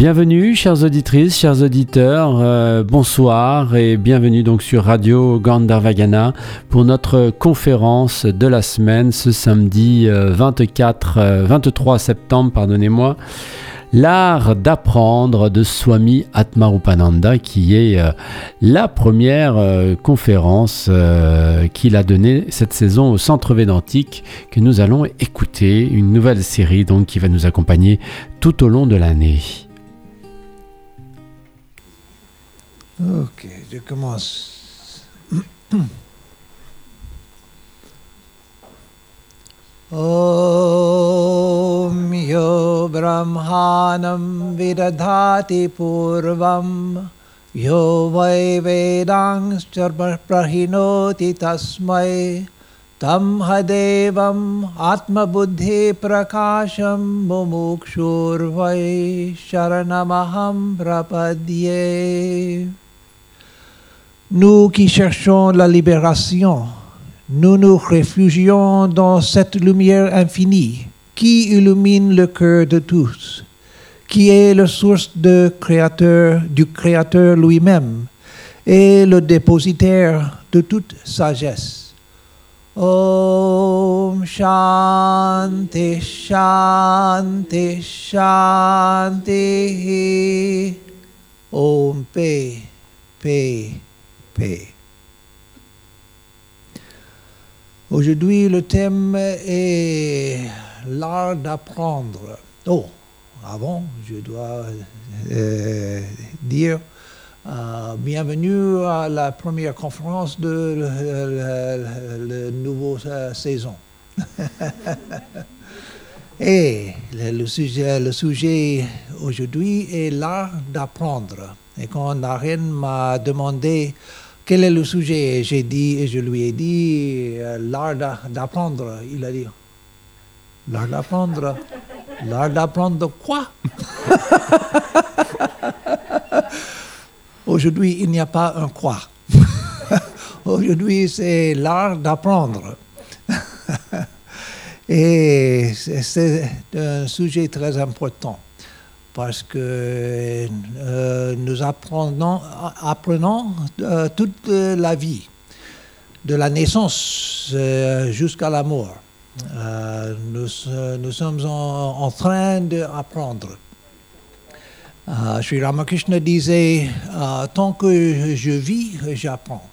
Bienvenue, chères auditrices, chers auditeurs, euh, bonsoir et bienvenue donc sur Radio Gandharvagana pour notre conférence de la semaine ce samedi 24, 23 septembre, pardonnez-moi. L'art d'apprendre de Swami Atmarupananda, qui est euh, la première euh, conférence qu'il a donnée cette saison au Centre Védantique, que nous allons écouter, une nouvelle série donc qui va nous accompagner tout au long de l'année. Ok, je commence. ॐ यो ब्रह्माणं विदधाति पूर्वं यो वै वेदांश्च प्रहिणोति तस्मै तं हदेवम् आत्मबुद्धिप्रकाशं मुमुक्षुर्वै शरणमहं प्रपद्ये Nous qui cherchons la libération, nous nous réfugions dans cette lumière infinie qui illumine le cœur de tous, qui est la source de créateur, du Créateur lui-même et le dépositaire de toute sagesse. Om Shanti Shanti Shanti Om Paix Paix Aujourd'hui, le thème est l'art d'apprendre. Oh, avant, je dois euh, dire euh, bienvenue à la première conférence de la nouvelle euh, saison. Et le sujet, le sujet aujourd'hui est l'art d'apprendre. Et quand Naren m'a demandé quel est le sujet, j'ai dit, et je lui ai dit, l'art d'apprendre. Il a dit, l'art d'apprendre L'art d'apprendre quoi? Aujourd'hui, il n'y a pas un quoi. Aujourd'hui, c'est l'art d'apprendre. Et c'est un sujet très important parce que euh, nous apprenons, euh, toute la vie, de la naissance euh, jusqu'à la mort. Nous, nous, sommes en, en train d'apprendre. Sri Ramakrishna disait, tant que je vis, j'apprends.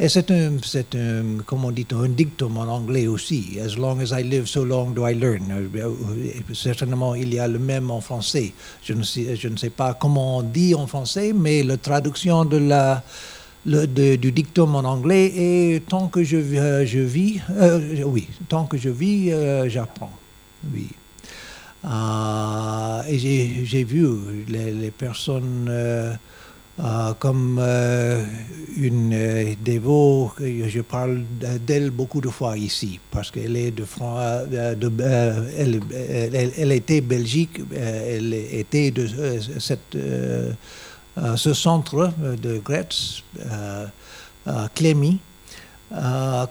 Et c'est un, c'est un, comment dit, un dictum en anglais aussi. As long as I live, so long do I learn. Certainement, il y a le même en français. Je ne sais, je ne sais pas comment on dit en français, mais la traduction du dictum en anglais est tant que je, euh, vis, euh, oui, tant que je vis, euh, j'apprends. Oui. Euh, et j'ai, vu les, personnes comme euh, une euh, dévot, je parle d'elle beaucoup de fois ici, parce qu'elle est de, de elle, était Belgique, elle était de ce centre de Gretz, Clémy.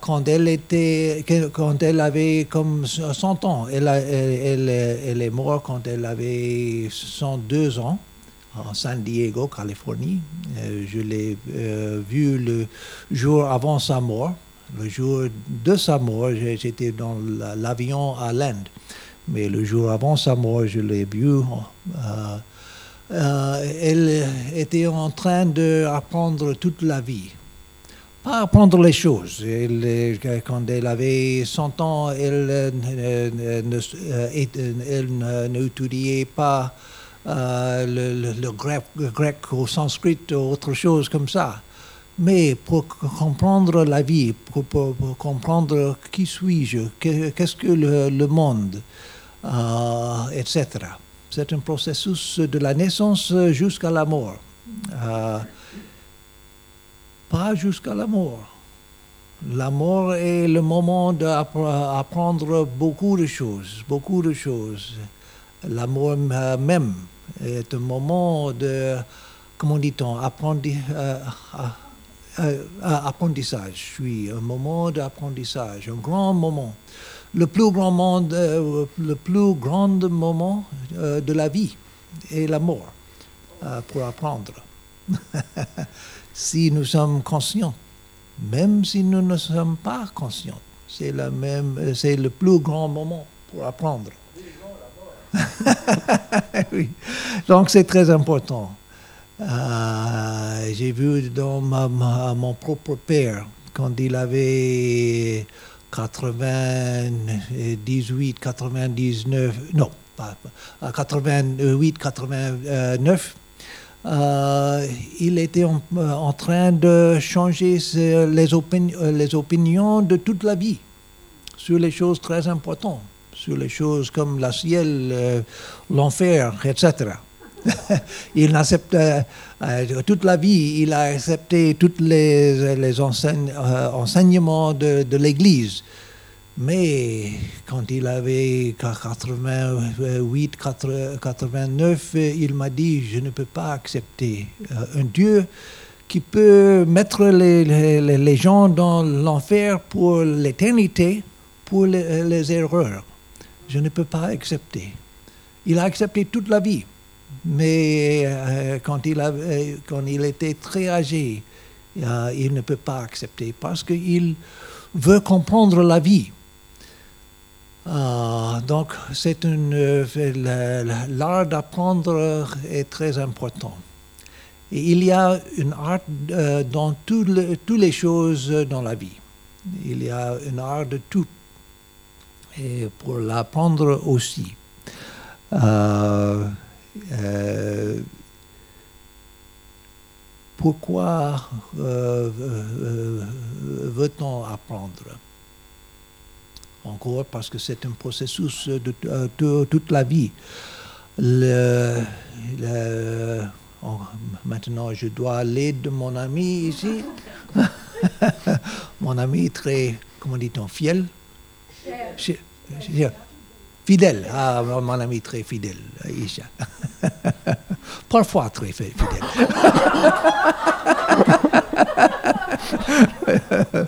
quand elle était, quand elle avait comme 100 ans, elle est morte quand elle avait 102 ans en San Diego, Californie. Euh, je l'ai euh, vu le jour avant sa mort. Le jour de sa mort, j'étais dans l'avion à l'Inde. Mais le jour avant sa mort, je l'ai vu. Euh, elle était en train d'apprendre toute la vie. Pas apprendre les choses. Elle, quand elle avait 100 ans, elle, elle n'étudiait pas euh, le, grec, le, grec, au sanskrit autre chose comme ça. Mais pour comprendre la vie, pour, comprendre qui suis-je, qu'est-ce que le, le monde, euh, etc. C'est un processus de la naissance jusqu'à la mort. Euh, pas jusqu'à la mort. La mort est le moment d'apprendre beaucoup de choses, beaucoup de choses. La mort même est un moment de, comment dit-on, apprendi, euh, euh, apprentissage, oui, un moment d'apprentissage, un grand moment. Le plus grand, monde, euh, le plus grand moment de la vie. et l'amour euh, pour apprendre. si nous sommes conscients, même si nous ne sommes pas conscients, la euh, c'est le plus grand moment pour apprendre. oui. Donc c'est très important. Euh, J'ai vu dans mon propre père, quand il avait 98, 99, non, pas, pas, 88, 89, euh, il était en, euh, train de changer euh, les opinions de toute la vie sur les choses très importantes, sur les choses comme la ciel, euh, l'enfer, etc. il accepte euh, euh, toute la vie, il a accepté tous les, les enseigne- enseignements de, l'Église. Mais quand il avait 88, 80, 89, euh, il m'a dit, je ne peux pas accepter un Dieu qui peut mettre les, gens dans l'enfer pour l'éternité, pour les erreurs. Je ne peux pas accepter. Il a accepté toute la vie. Mais euh, quand, il avait- quand il était très âgé, euh, il ne peut pas accepter parce qu'il veut comprendre la vie. Ah, donc, c'est euh, l'art d'apprendre est très important. Il y a une art euh, dans toutes les choses dans la vie. Il y a une art de tout. Et pour l'apprendre aussi. Euh, euh, pourquoi euh, veut-on apprendre? Encore parce que c'est un processus de, toute la vie. Oh, maintenant, je dois l'aide de mon ami ici. mon ami très, comment dit-on, fiel Ch- ch- Fidèle, ah, mon ami très fidèle, Isha. Parfois très fi- fidèle.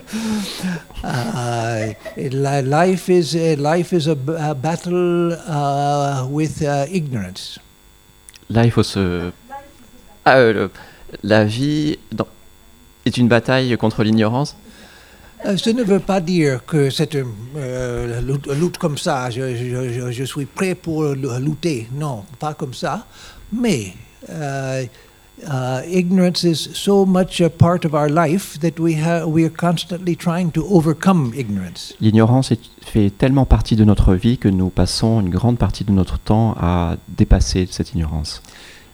Uh, li- life is a, life is a, a battle uh, with uh, ignorance. Il faut se. Ah, euh, la vie dans- est une bataille contre l'ignorance? Euh, Ce ne veut pas dire que c'est une euh, lutte, comme ça. Je, je- je- je suis prêt pour lu- lutter. Non, pas comme ça. Mais uh, uh, ignorance is so much a part of our life that we have we are constantly trying to overcome ignorance. L'ignorance fait tellement partie de notre vie que nous passons une grande partie de notre temps à dépasser cette ignorance.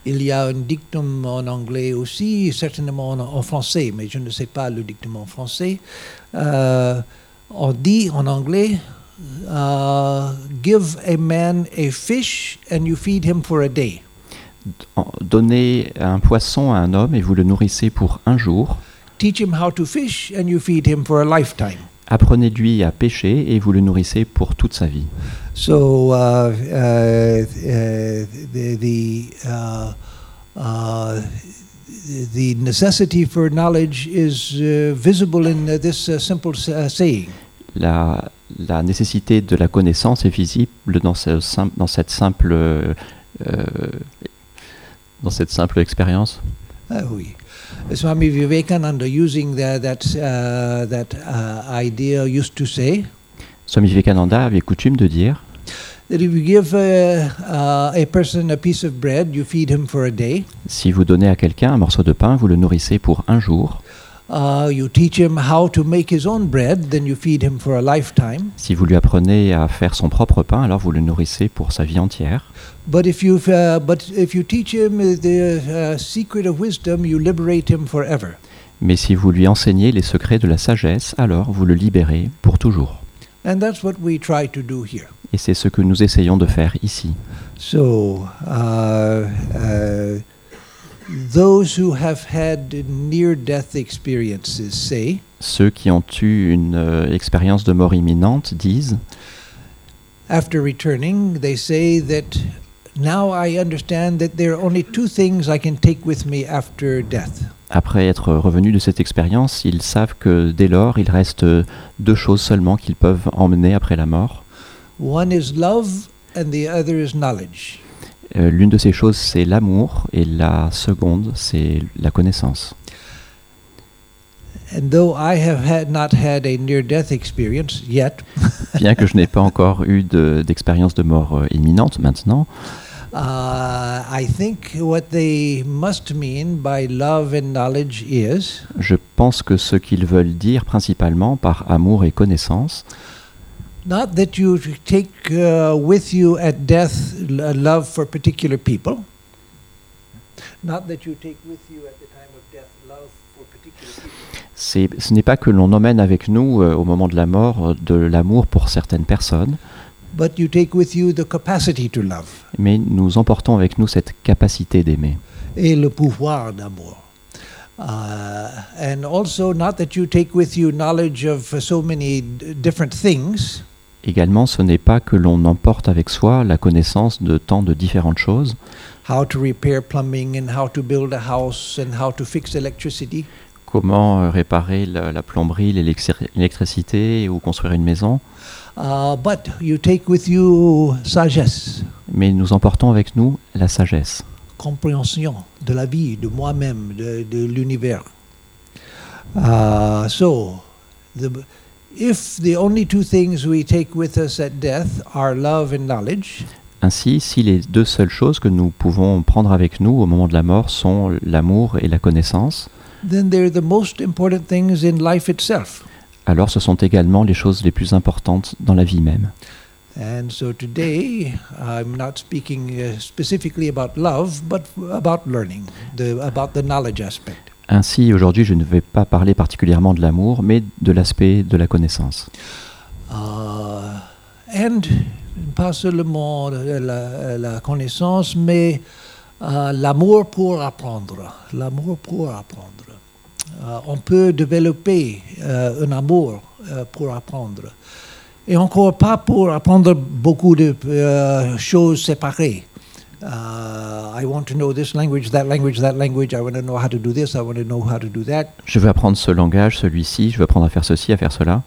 Il y a un dictum en anglais aussi, certainement en, en français, mais je ne sais pas le dictum en français. Euh, on dit en anglais, uh, give a man a fish and you feed him for a day. Donnez un poisson à un homme et vous le nourrissez pour un jour. Teach him how to fish and you feed him for a lifetime. Apprenez-lui à pêcher et vous le nourrissez pour toute sa vie. So uh, uh, uh, the the, uh, uh, the necessity for knowledge is uh, visible in uh, this uh, simple saying. La, la nécessité de la connaissance est visible dans, ce sim- dans cette simple euh, dans cette simple expérience. Ah oui. Swami Vivekananda, using that that uh, that uh, idea, used to say Swami Vivekananda avait coutume de dire si vous donnez à quelqu'un un morceau de pain, vous le nourrissez pour un jour. Si vous lui apprenez à faire son propre pain, alors vous le nourrissez pour sa vie entière. But if you uh, but if you teach him the uh, secret of wisdom, you liberate him forever. Mais si vous lui enseignez les secrets de la sagesse, alors vous le libérez pour toujours. And that's what we try to do here. Et c'est ce que nous essayons de faire ici. So, uh, uh, those who have had near-death experiences say Ceux qui ont eu une euh, expérience de mort imminente disent after returning, they say that now I understand that there are only two things I can take with me after death. Après être revenus de cette expérience, ils savent que dès lors, il reste deux choses seulement qu'ils peuvent emmener après la mort. One is love, and the other is knowledge. Euh, L'une de ces choses, c'est l'amour, et la seconde, c'est la connaissance. And though I have had not had a near-death experience yet, Bien que je n'ai pas encore eu de- d'expérience de, mort euh, imminente maintenant, uh, I think what they must mean by love and knowledge is je pense que ce qu'ils veulent dire principalement par amour et connaissance, not that you take uh, with you at death l- love for particular people, not that you take with you at the time of death love for particular people. ce n'est pas que l'on emmène avec nous euh, au moment de la mort euh, de l'amour pour certaines personnes, But you take with you the capacity to love mais nous emportons avec nous cette capacité d'aimer. et le pouvoir d'amour. Uh, and also, not that you take with you knowledge of so many different things, Également, ce n'est pas que l'on emporte avec soi la connaissance de tant de différentes choses, how to repair plumbing and how to build a house and how to fix electricity, comment réparer la, la plomberie, l'électri- l'électricité ou construire une maison, uh, but you take with you sagesse, mais nous emportons avec nous la sagesse, compréhension de la vie, de moi-même, de, de l'univers. Uh, so, the, if the only two things we take with us at death are love and knowledge, Ainsi, si les deux seules choses que nous pouvons prendre avec nous au moment de la mort sont l'amour et la connaissance, then they're the most important things in life itself. alors ce sont également les choses les plus importantes dans la vie même. And so today, I'm not speaking uh, specifically about love, but about learning, the, about the knowledge aspect. Ainsi, aujourd'hui, je ne vais pas parler particulièrement de l'amour, mais de l'aspect de la connaissance. Uh, and pas seulement la, la connaissance, mais uh, l'amour pour apprendre. L'amour pour apprendre. Uh, on peut développer uh, un amour pour apprendre. Et encore pas pour apprendre beaucoup de choses séparées. I want to know this language, that language, that language. I want to know how to do this. I want to know how to do that. Je veux apprendre ce langage, celui-ci, je veux apprendre à faire ceci, à faire cela,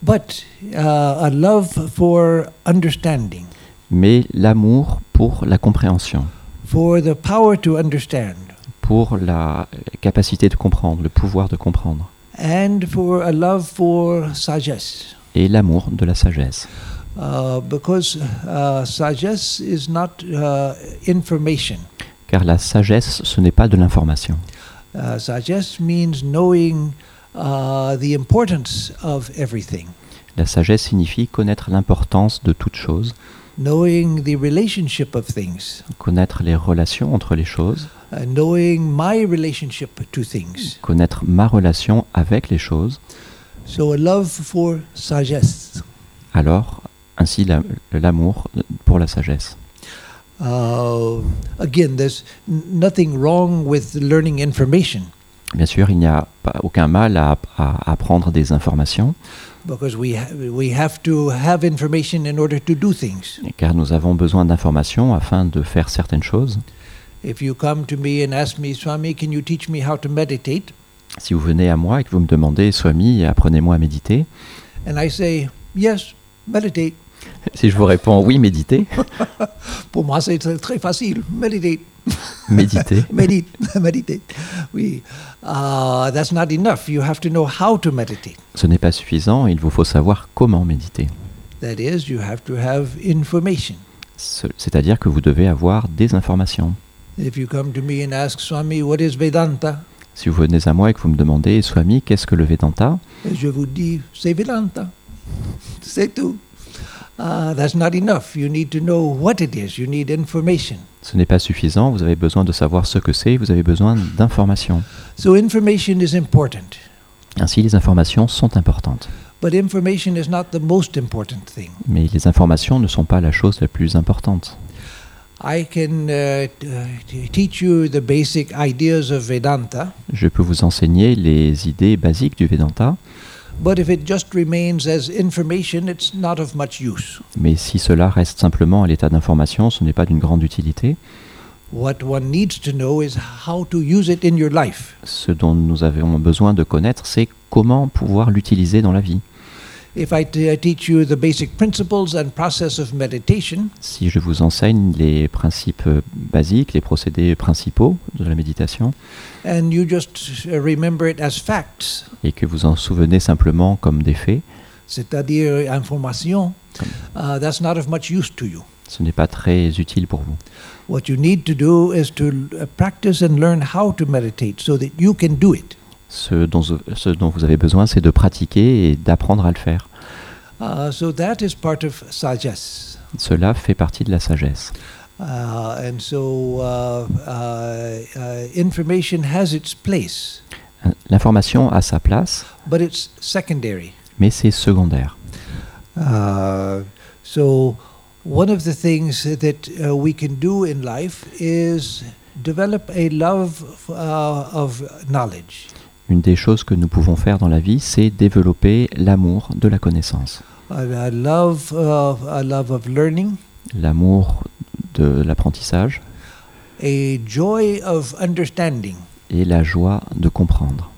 But uh, a love for understanding. mais l'amour pour la compréhension, for the power to understand pour la capacité de comprendre, le pouvoir de comprendre, and for a love for sagesse et l'amour de la sagesse. Uh, because uh, sagesse is not uh, information. Car la sagesse, ce n'est pas de l'information. uh, sagesse means knowing uh, the importance of everything. La sagesse signifie connaître l'importance de toute chose, knowing the relationship of things. Connaître les relations entre les choses, uh, knowing my relationship to things. Connaître ma relation avec les choses, so a love for sagesse alors ainsi la- l'amour pour la sagesse. uh, again there's nothing wrong with learning information Bien sûr, il n'y a pas, aucun mal à, à apprendre des informations, because we ha- we have to have information in order to do things. car nous avons besoin d'informations afin de faire certaines choses. If you come to me and ask me, Swami, can you teach me how to meditate? Si vous venez à moi et que vous me demandez, Swami, apprenez-moi à méditer, And I say, yes, meditate. Si je vous réponds oui, méditez, Pour moi, c'est très, facile. Meditate, méditez, medite, meditate. Oui. Uh, that's not enough. You have to know how to meditate. ce n'est pas suffisant, il vous faut savoir comment méditer. That is, you have to have information. Ce- C'est-à-dire que vous devez avoir des informations. If you come to me and ask Swami, what is Vedanta? Si vous venez à moi et que vous me demandez, Swami, qu'est-ce que le Vedanta? Je vous dis, c'est Vedanta. C'est tout. Uh, that's not enough. You need to know what it is. You need information. Ce n'est pas suffisant, vous avez besoin de savoir ce que c'est, vous avez besoin d'informations. So information is important, Ainsi, les informations sont importantes. but information is not the most important thing. Mais les informations ne sont pas la chose la plus importante. I can uh, t- t- teach you the basic ideas of Vedanta, Je peux vous enseigner les idées basiques du Vedanta, but if it just remains as information, it's not of much use. mais si cela reste simplement à l'état d'information, ce n'est pas d'une grande utilité. What one needs to know is how to use it in your life. Ce dont nous avons besoin de connaître, c'est comment pouvoir l'utiliser dans la vie. If I, teach you the basic principles and process of meditation, Si je vous enseigne les principes euh, basiques, les procédés principaux de la méditation, and you just uh, remember it as facts, et que vous en souvenez simplement comme des faits, c'est-à-dire information, uh, that's not of much use to you. ce n'est pas très utile pour vous. What you need to do is to uh, practice and learn how to meditate so that you can do it. Ce dont, ce dont vous avez besoin, c'est de pratiquer et d'apprendre à le faire. Uh, so that is part of sagesse. Cela fait partie de la sagesse. Uh, and so uh, uh, uh, information has its place, L'information a sa place, but it's secondary. mais c'est secondaire. Uh, so one of the things that we can do in life is develop a love of knowledge. Une des choses que nous pouvons faire dans la vie, c'est développer l'amour de la connaissance, uh, l'amour de l'apprentissage et la joie de comprendre.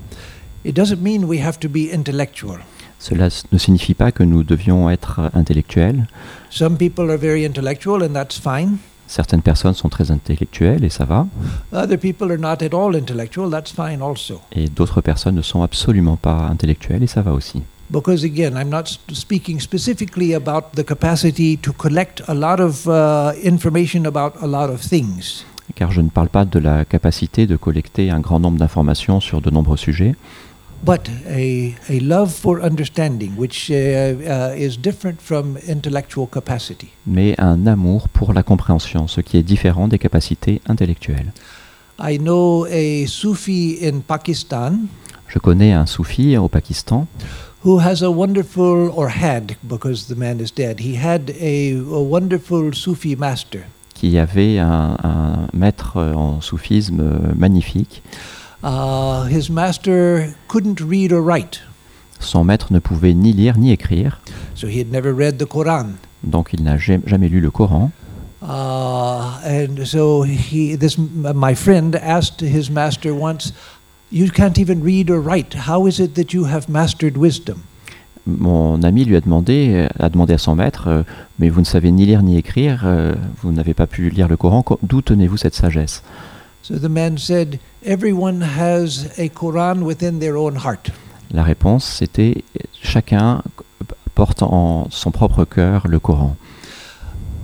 It doesn't mean we have to be intellectual. Cela ne signifie pas que nous devions être intellectuels. Some people are very intellectual, and that's fine. Certaines personnes sont très intellectuelles et ça va, Other people are not at all intellectual, that's fine also. et d'autres personnes ne sont absolument pas intellectuelles et ça va aussi. Because again, I'm not s- speaking specifically about the capacity to collect a lot of uh, information about a lot of things. Car je ne parle pas de la capacité de collecter un grand nombre d'informations sur de nombreux sujets, but a, a love for understanding, which uh, uh, is different from intellectual capacity. mais un amour pour la compréhension, ce qui est différent des capacités intellectuelles. I know a Sufi in Pakistan Je connais un soufi au Pakistan who has a wonderful, or had, because the man is dead, he had a, a wonderful Sufi master. qui avait un, un maître en soufisme magnifique. Uh, his master couldn't read or write, Son maître ne pouvait ni lire ni écrire, so he had never read the Quran. donc il n'a ja- jamais lu le Coran. Uh, and so he, this my friend asked his master once, "You can't even read or write. How is it that you have mastered wisdom?" Mon ami lui a demandé, a demandé à son maître, euh, mais vous ne savez ni lire ni écrire, euh, vous n'avez pas pu lire le Coran, co- d'où tenez-vous cette sagesse? So the man said, "Everyone has a Quran within their own heart." La réponse, c'était chacun porte en son propre cœur le Coran.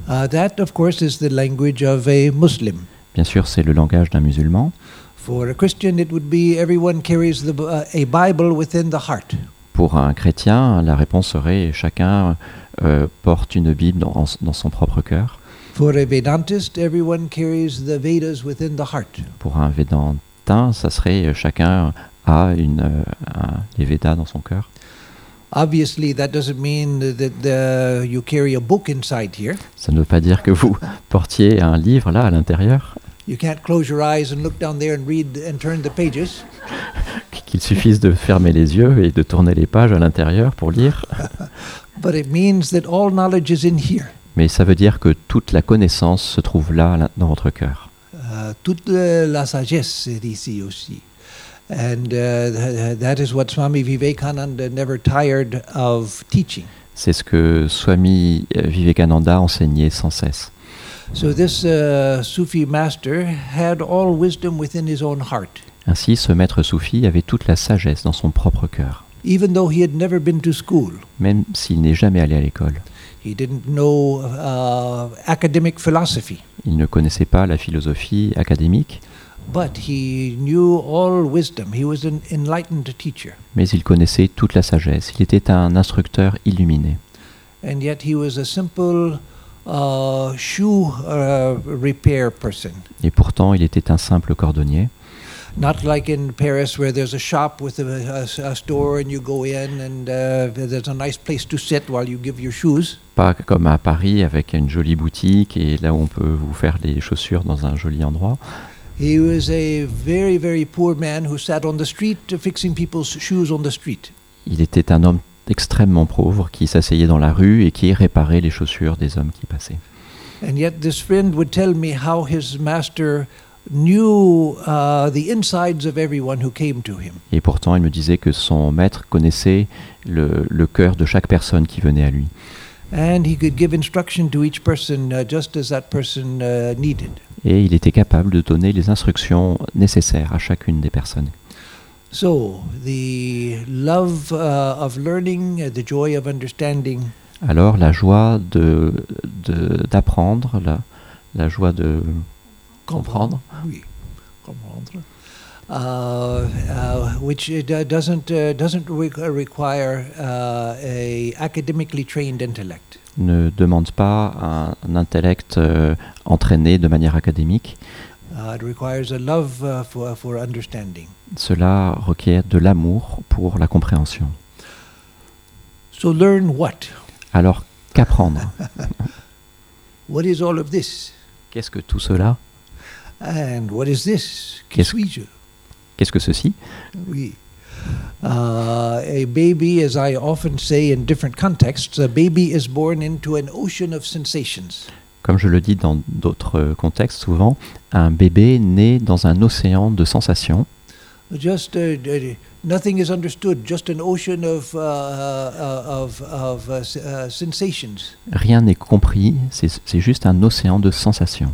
Uh, that, of course, is the language of a Muslim. Bien sûr, c'est le langage d'un musulman. For a Christian, it would be everyone carries the, uh, a Bible within the heart. Pour un chrétien, la réponse serait chacun euh, porte une Bible dans, dans son propre cœur. For a Vedantist, everyone carries the Vedas within the heart. Pour un Védantin, ça serait euh, chacun a une, euh, un- les Védas dans son cœur. Obviously, that doesn't mean that the, you carry a book inside here. Ça ne veut pas dire que vous portiez un livre là à l'intérieur, You can't close your eyes and look down there and read and turn the pages. qu'il suffise de fermer les yeux et de tourner les pages à l'intérieur pour lire. But it means that all knowledge is in here. Mais ça veut dire que toute la connaissance se trouve là dans votre cœur. Uh, toute la sagesse est ici aussi. And uh, th- that is what Swami Vivekananda never tired of teaching. C'est ce que Swami euh, Vivekananda enseignait sans cesse. So this uh, Sufi master had all wisdom within his own heart, Ainsi, ce maître soufi avait toute la sagesse dans son propre cœur, even though he had never been to school. même s'il n'est jamais allé à l'école. He didn't know uh, academic philosophy, Il ne connaissait pas la philosophie académique, but he knew all wisdom. He was an enlightened teacher, mais il connaissait toute la sagesse. Il était un instructeur illuminé. and yet he was a simple uh, shoe uh, repair person. Et pourtant, il était un simple cordonnier. Not like in Paris where there's a shop with a, a- a store and you go in and uh, there's a nice place to sit while you give your shoes. Pas comme à Paris avec une jolie boutique et là où on peut vous faire les chaussures dans un joli endroit. He was a very, very poor man who sat on the street fixing people's shoes on the street. Il était un homme extrêmement pauvre qui s'asseyait dans la rue et qui réparait les chaussures des hommes qui passaient. And yet, this friend would tell me how his master knew uh, the insides of everyone who came to him. Et pourtant, il me disait que son maître connaissait le, le cœur de chaque personne qui venait à lui. And he could give instruction to each person just as that person needed. Et il était capable de donner les instructions nécessaires à chacune des personnes. So, the love of learning, the joy of understanding, Alors, la joie de- d'apprendre, la, la joie de comprendre, Oui, comprendre. Uh, uh, which uh, do- doesn't uh, doesn't re- require uh, a academically trained intellect. ne demande pas un, un intellect euh, entraîné de manière académique. Uh, it requires a love uh, for for understanding. Cela requiert de l'amour pour la compréhension. So learn what? Alors, qu'apprendre? What is all of this? Qu'est-ce que tout cela? And what is this? Qui Qu'est-ce- suis-je? Qu'est-ce que ceci? Oui. Uh, a baby, as I often say in different contexts, a baby is born into an ocean of sensations. Comme je le dis dans d'autres contextes souvent, un bébé naît dans un océan de sensations. Just uh, nothing is understood. Just an ocean of uh, uh, of, of uh, sensations, Rien n'est compris, c'est c'est juste un océan de sensations.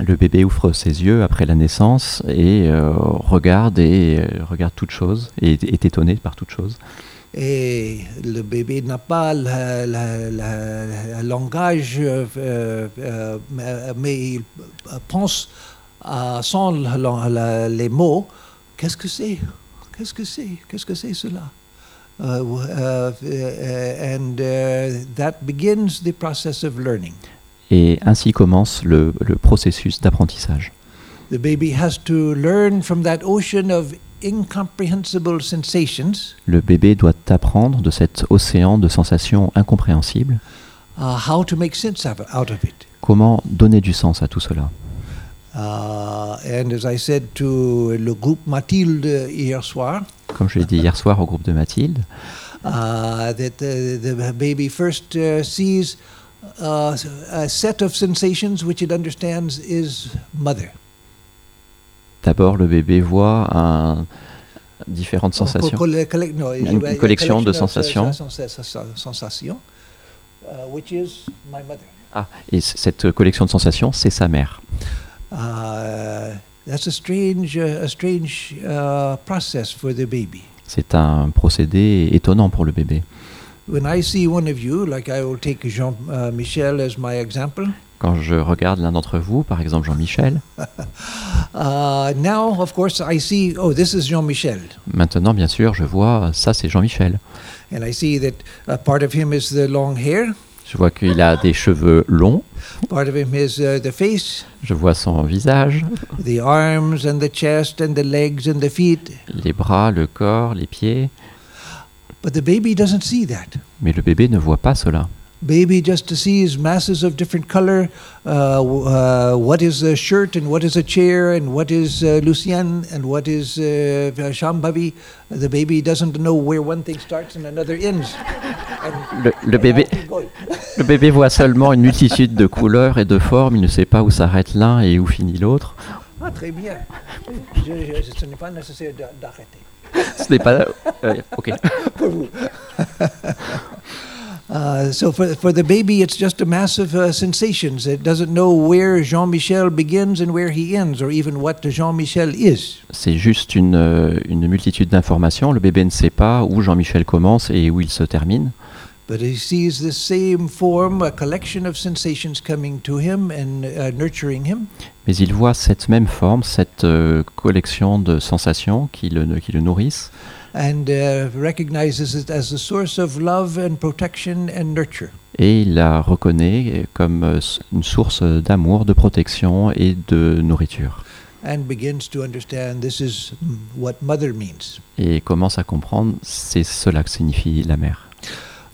Le bébé ouvre ses yeux après la naissance et euh, regarde et euh, regarde toute chose et est étonné par toute chose. Et le bébé n'a pas le, langage, euh, mais- il pense à- sans le- le- les mots. Qu'est-ce que c'est? Qu'est-ce que c'est? Qu'est-ce que c'est cela? And that begins the process of learning. Et ainsi commence le, le processus d'apprentissage. The baby has to learn from that ocean of incomprehensible sensations Le bébé doit apprendre de cet océan de sensations incompréhensibles uh, how to make sense of, out of it. comment donner du sens à tout cela. Uh, and as I said to le groupe Mathilde hier soir, Comme je l'ai dit hier soir au groupe de Mathilde, uh, that the, the baby first uh, sees uh, a set of sensations which it understands is mother. d'abord le bébé voit un, différentes sensations. Une a collection de sensations. sen- sen- sen- sensations, uh, which is my mother. Ah, et cette collection de sensations, c'est sa mère. Uh, that's a strange, uh, a strange uh, process for the baby. C'est un procédé étonnant pour le bébé. When I see one of you, like I will take Jean Michel as my example, Quand je regarde l'un d'entre vous, par exemple Jean-Michel, uh, now of course I see, oh, this is Jean Michel. maintenant bien sûr, je vois, ça c'est Jean-Michel. And I see that uh, part of him is the long hair, Je vois qu'il a des cheveux longs, part of him is uh, the face, je vois son visage, the arms and the chest and the legs and the feet. les bras, le corps, les pieds, But the baby doesn't see that. mais le bébé ne voit pas cela. Baby just sees masses of different color. Uh, uh, what is a shirt and what is a chair and what is uh, Lucienne and what is uh, Shambhavi. The baby doesn't know where one thing starts and another ends. And- Le, le bébé, and going. le bébé voit seulement une multitude de couleurs et de formes, il ne sait pas où s'arrête l'un et où finit l'autre. Ah, très bien. Je- je- ce n'est pas nécessaire d'a- d'arrêter. Ce n'est pas... euh, ok. Pour vous. Uh, so for, for the baby, it's just a massive uh, sensations. It doesn't know where Jean-Michel begins and where he ends, or even what Jean-Michel is. C'est juste une, euh, une multitude d'informations. Le bébé ne sait pas où Jean-Michel commence et où il se termine. But he sees the same form, a collection of sensations coming to him and uh, nurturing him. Mais il voit cette même forme, cette euh, collection de sensations qui le, qui le nourrissent, and uh, recognizes it as a source of love and protection and nurture. et il la reconnaît comme euh, une source d'amour, de protection et de nourriture. And begins to understand this is mm, what mother means. Et commence à comprendre, c'est cela que signifie la mère.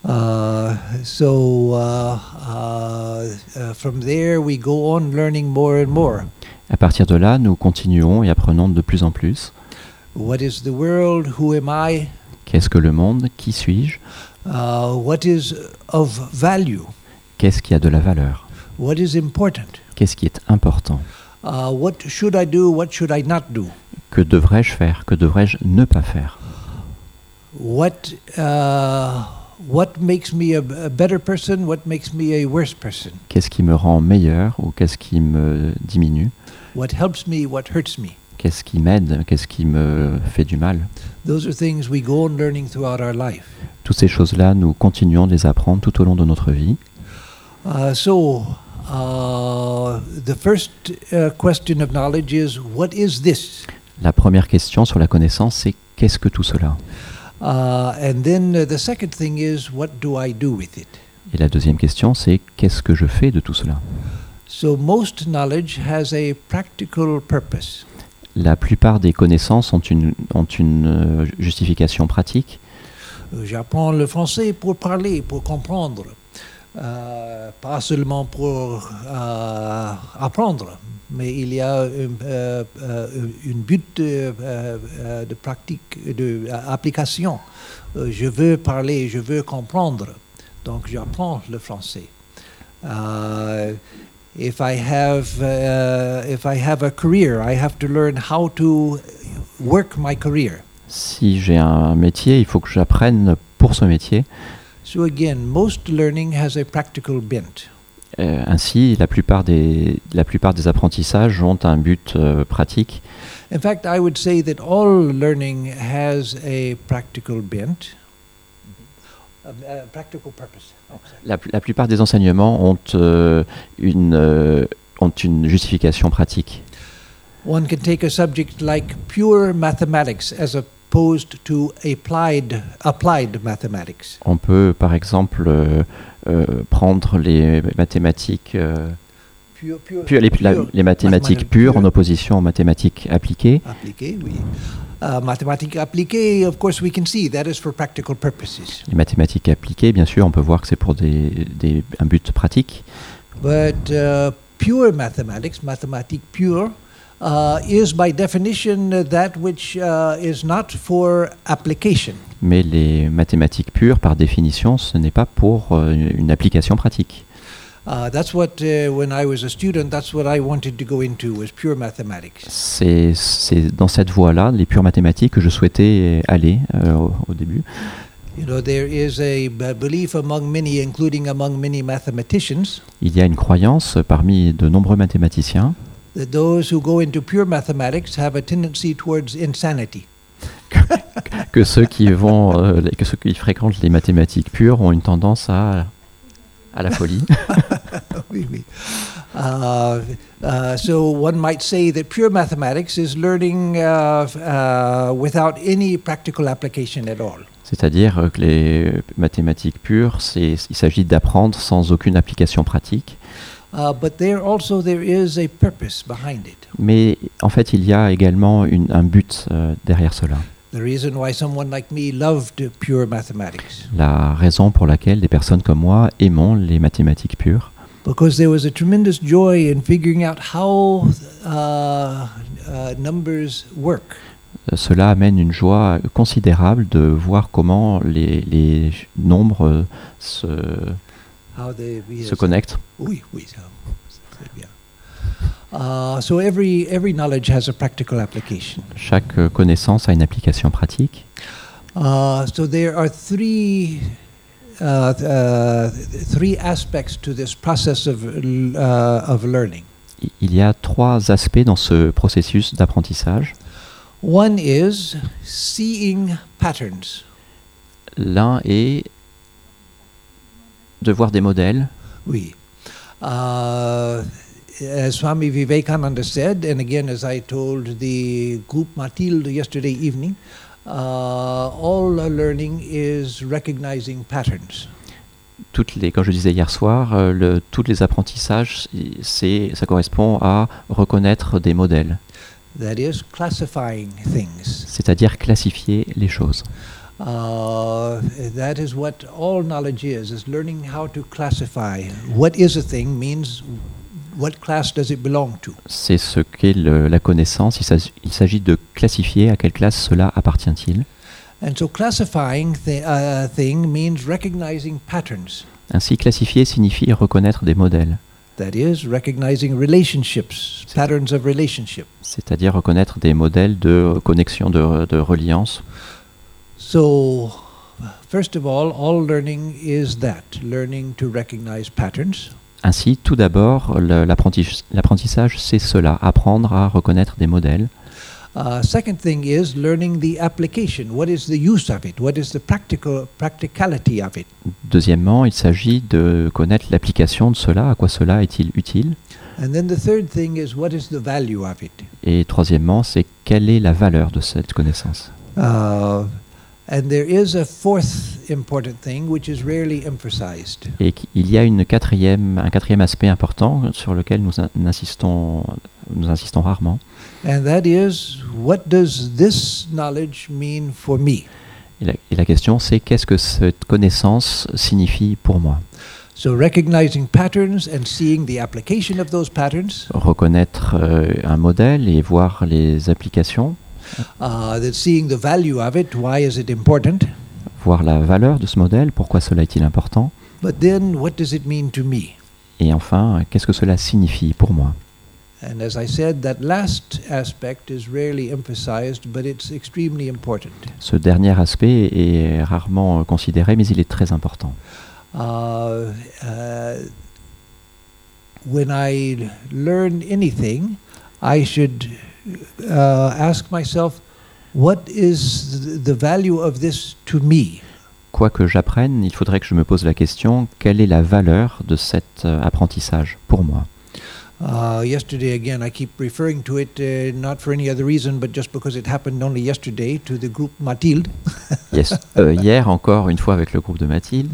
Uh, so uh, uh, uh, from there, we go on learning more and more. À partir de là, nous continuons et apprenons de plus en plus. What is the world? Who am I? Qu'est-ce que le monde? Qui suis-je? Uh, what is of value? Qu'est-ce qui a de la valeur? What is important? Qu'est-ce qui est important? Uh, what should I do? What should I not do? Que devrais-je faire? Que devrais-je ne pas faire? What uh, what makes me a, better person? What makes me a worse person? Qu'est-ce qui me rend meilleur ou qu'est-ce qui me diminue? What helps me? What hurts me? Qu'est-ce qui m'aide? Qu'est-ce qui me fait du mal? Those are things we go on learning throughout our life. Toutes ces choses-là, nous continuons de les apprendre tout au long de notre vie. Uh, so, uh, the first uh, question of knowledge is what is this? La première question sur la connaissance, c'est qu'est-ce que tout cela? And then the second thing is what do I do with it? Et la deuxième question, c'est qu'est-ce que je fais de tout cela? So, most knowledge has a practical purpose. La plupart des connaissances ont une, euh, justification pratique. Euh, J'apprends le français pour parler, pour comprendre, Euh, pas seulement pour apprendre, mais il y a une, but de, de pratique, de euh, application. Euh, je veux parler, je veux comprendre, donc j'apprends le français. Uh, if I have uh, if I have a career, I have to learn how to work my career. Si j'ai un métier, il faut que j'apprenne pour ce métier. So again, most learning has a practical bent. Euh, ainsi, la plupart, des, la plupart des apprentissages ont un but euh, pratique. In fact, I would say that all learning has a practical bent, a, a practical purpose. La, la plupart des enseignements ont, euh, une, euh, ont une justification pratique. One can take a subject like pure mathematics as opposed to applied applied mathematics. On peut, par exemple, euh, prendre les mathématiques, Pure, pure, pure- les, la- pure les mathématiques mathematics pures en opposition aux mathématiques appliquées. appliquées, oui. Uh, mathématiques appliquées, of course, we can see that is for practical purposes. Les mathématiques appliquées, bien sûr, on peut voir que c'est pour des, des- un but pratique. But uh, pure mathematics, mathematique pure, uh, is by definition that which uh, is not for application. Mais les mathématiques pures, par définition, ce n'est pas pour euh, une application pratique. That's what, when I was a student, that's what I wanted to go into was pure mathematics. C'est c'est dans cette voie-là, les pures mathématiques, que je souhaitais aller euh, au, début. You know, there is a b- belief among many, including among many mathematicians, Il y a une croyance parmi de nombreux mathématiciens that those who go into pure mathematics have a tendency towards insanity. que ceux qui vont, euh, que ceux qui fréquentent les mathématiques pures ont une tendance à à la folie. Oui, oui. Uh, uh, so one might say that pure mathematics is learning uh, uh, without any practical application at all. C'est-à-dire que les mathématiques pures, il s'agit d'apprendre sans aucune application pratique. Uh, but there also there is a purpose behind it. Mais en fait, il y a également une- un but euh, derrière cela. The reason why someone like me loved pure mathematics La raison pour laquelle des personnes comme moi aimons les mathématiques pures, because there was a tremendous joy in figuring out how uh, uh, numbers work. cela amène une joie considérable de voir comment les, les nombres se, How they yes. se connectent. Oui, oui, ça, c'est bien. Uh, so every every knowledge has a practical application. Chaque euh, connaissance a une application pratique. Uh, so there are three uh, uh, th- three aspects to this process of uh, of learning. Il y a trois aspects dans ce processus d'apprentissage. One is seeing patterns. L'un est de voir des modèles. Oui. Uh, as Swami Vivekananda said, and again as I told the group Matilde yesterday evening, uh, all learning is recognizing patterns. Toutes les, comme je disais hier soir, euh, le, tous les apprentissages, c'est, ça correspond à reconnaître des modèles, That is classifying things. c'est-à-dire classifier les choses. Uh, that is what all knowledge is, is learning how to classify. What is a thing means what class does it belong to? C'est ce qu'est la connaissance. Il s'agit, de classifier à quelle classe cela appartient-il. And so uh, thing means recognizing patterns. Ainsi, classifier signifie reconnaître des modèles, That is, recognizing relationships, patterns of relationship. c'est-à-dire reconnaître des modèles de connexion, de, de reliance. So, first of all, all learning is that learning to recognize patterns. Ainsi, tout d'abord, l'apprentissage, c'est cela, apprendre à reconnaître des modèles. Uh, second thing is learning the application. What is the use of it? What is the practical practicality of it? Deuxièmement, il s'agit de connaître l'application de cela, à quoi cela est-il utile. And then the third thing is what is the value of it? Et troisièmement, c'est quelle est la valeur de cette connaissance. Uh, and there is a fourth important thing which is rarely emphasized. Et qu'il y a une quatrième, un quatrième aspect important sur lequel nous in- insistons, nous insistons rarement. And that is what does this knowledge mean for me? Et la, et la question, c'est qu'est-ce que cette connaissance signifie pour moi? So recognizing patterns and seeing the application of those patterns, Reconnaître euh, un modèle et voir les applications, uh, that seeing the value of it, why is it important? voir la valeur de ce modèle, pourquoi cela est-il important, But then what does it mean to me? et enfin, qu'est-ce que cela signifie pour moi? And as I said, that last aspect is rarely emphasized, but it's extremely important. Ce dernier aspect est rarement considéré, mais il est très important. Uh, uh, when I learn anything, I should ask myself, what is th- the value of this to me? Quoi que j'apprenne, il faudrait que je me pose la question, quelle est la valeur de cet euh, apprentissage pour moi? Uh, yesterday, again, I keep referring to it, uh, not for any other reason, but just because it happened only yesterday to the group Mathilde. Yes. Euh, Hier, encore une fois avec le groupe de Mathilde,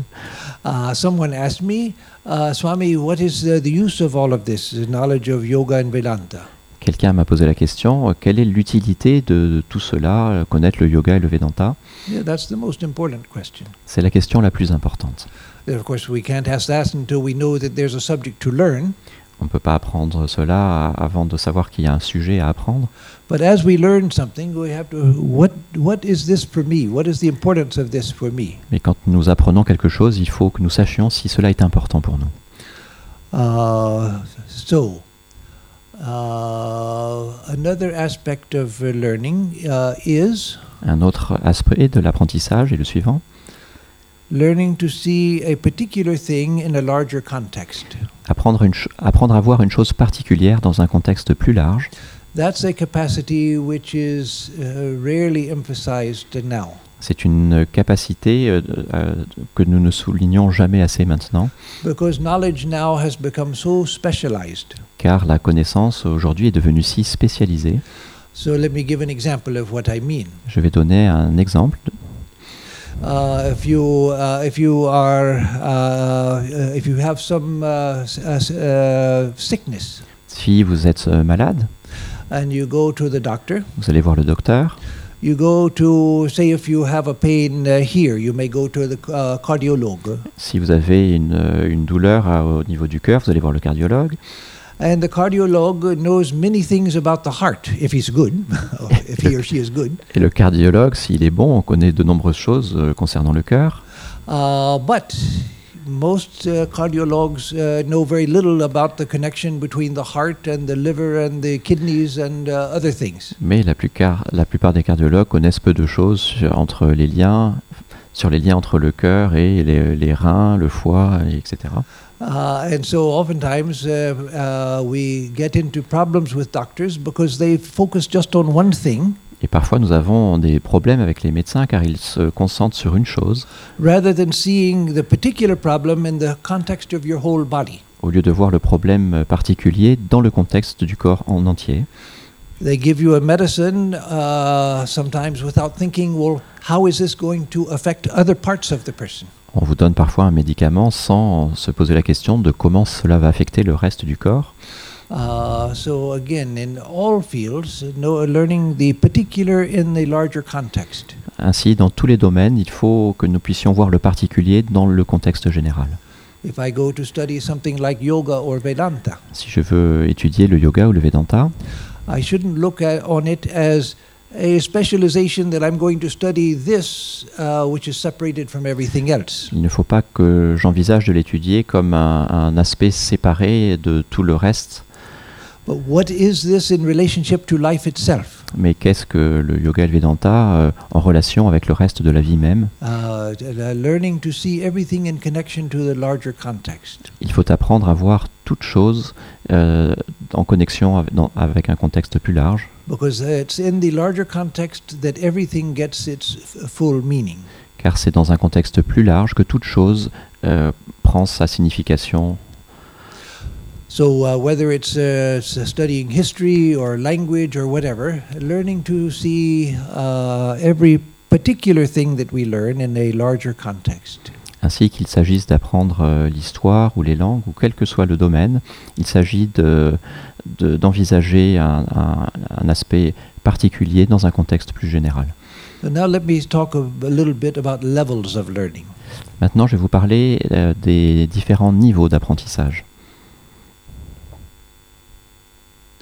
Uh, someone asked me, uh, Swami, what is uh, the use of all of this, the knowledge of yoga and Vedanta? Quelqu'un m'a posé la question, euh, quelle est l'utilité de, de tout cela, euh, connaître le yoga et le Vedanta? Yeah, that's the most important question. C'est la question la plus importante. And of course, we can't ask that until we know that there's a subject to learn. On ne peut pas apprendre cela avant de savoir qu'il y a un sujet à apprendre. But as we learn something, we have to, what, what is this for me? What is the importance of this for me? Mais quand nous apprenons quelque chose, il faut que nous sachions si cela est important pour nous. Uh, so, another aspect of uh, learning uh, is Un autre aspect de l'apprentissage est le suivant, learning to see a particular thing in a larger context. apprendre, une ch- apprendre à voir une chose particulière dans un contexte plus large. That's a capacity which is uh, rarely emphasized now. C'est une capacité euh, euh, que nous ne soulignons jamais assez maintenant, Because knowledge now has become so specialized. car la connaissance aujourd'hui est devenue si spécialisée. So let me give an example of what I mean. Je vais donner un exemple. Uh, if you uh, if you are uh, if you have some s- s- sickness Si vous êtes euh, malade, and you go to the doctor, vous allez voir le docteur. You go to say if you have a pain uh, here, you may go to the uh, cardiologue, Si vous avez une, euh, une douleur à- au niveau du cœur, vous allez voir le cardiologue. and the cardiologue knows many things about the heart if he's good, if he or she is good. Et le cardiologue, s'il est bon, on connaît de nombreuses choses euh, concernant le cœur. Uh, but most uh, cardiologues uh, know very little about the connection between the heart and the liver and the kidneys and uh, other things. Mais la plupart, la plupart des cardiologues connaissent peu de choses sur, entre les liens, sur les liens entre le cœur et les, les reins, le foie, et etc. Uh, and so oftentimes uh, uh, we get into problems with doctors because they focus just on one thing Et parfois, nous avons des problèmes avec les médecins car ils se concentrent sur une chose rather than seeing the particular problem in the context of your whole body. au lieu de voir le problème particulier dans le contexte du corps en entier. They give you a medicine uh, sometimes without thinking, well, how is this going to affect other parts of the person? On vous donne parfois un médicament sans se poser la question de comment cela va affecter le reste du corps. Uh, so again, in all fields, no, learning the particular in the larger context. Ainsi, dans tous les domaines, il faut que nous puissions voir le particulier dans le contexte général. If I go to study something like yoga or Vedanta, Si je veux étudier le yoga ou le Vedanta, I shouldn't look at, on it as a specialization that I'm going to study this, uh, which is separated from everything else. Il ne faut pas que j'envisage de l'étudier comme un, un aspect séparé de tout le reste. But what is this in relationship to life itself? Mais qu'est-ce que le yoga et le Vedanta euh, en relation avec le reste de la vie même? Uh, t- learning to see everything in connection to the larger context. Il faut apprendre à voir toute chose euh, en connexion avec, dans- avec un contexte plus large, Because it's in the larger context that everything gets its f- full meaning. car c'est dans un contexte plus large que toute chose euh, prend sa signification. So, uh, whether it's uh, studying history or language or whatever, learning to see uh, every particular thing that we learn in a larger context. Ainsi qu'il s'agisse d'apprendre euh, l'histoire ou les langues, ou quel que soit le domaine, il s'agit de- de- d'envisager un, un- un aspect particulier dans un contexte plus général. So, now let me talk a, a little bit about levels of learning. Maintenant, je vais vous parler euh, des différents niveaux d'apprentissage. First, we need to learn what we need just for survival.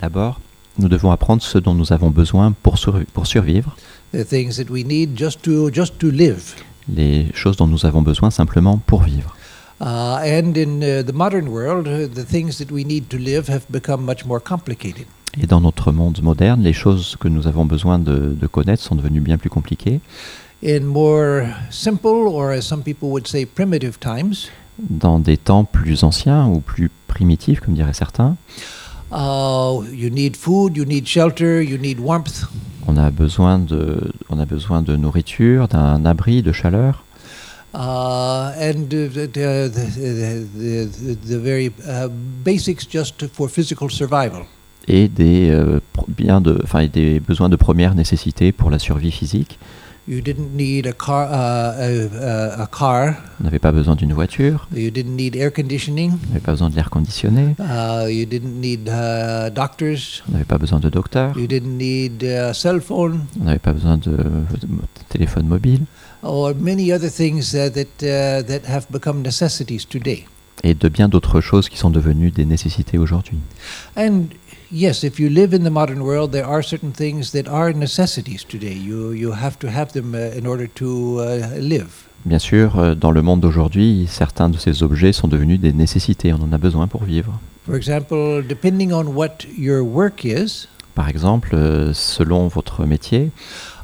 D'abord, nous devons apprendre ce dont nous avons besoin pour, survi- pour survivre, The things that we need just to just to live. les choses dont nous avons besoin simplement pour vivre. And in the modern world, the things that we need to live have become much more complicated. Et dans notre monde moderne, les choses que nous avons besoin de, de connaître sont devenues bien plus compliquées. In more simple, or as some people would say, primitive times, Dans des temps plus anciens ou plus primitifs, comme diraient certains, uh, you need food, you need shelter, you need warmth, on a besoin de, on a besoin de nourriture, d'un abri, de chaleur, uh, and uh, the, the, the, the, the very uh, basics just for physical survival. et des, euh, de, des besoins de première nécessité pour la survie physique. You didn't need a car, uh, a, a, a car. On n'avait pas besoin d'une voiture, You didn't need air conditioning. on n'avait pas besoin de l'air conditionné, Uh, you didn't need uh, doctors. on n'avait pas besoin de docteur, You didn't need a cell phone on n'avait pas besoin de, téléphone mobile or many other things uh, that uh, that have become necessities today. et de bien d'autres choses qui sont devenues des nécessités aujourd'hui. And yes, if you live in the modern world, there are certain things that are necessities today. You you have to have them uh, in order to uh, live. Bien sûr, euh, dans le monde d'aujourd'hui, certains de ces objets sont devenus des nécessités, on en a besoin pour vivre. For example, depending on what your work is, Par exemple, euh, selon votre métier,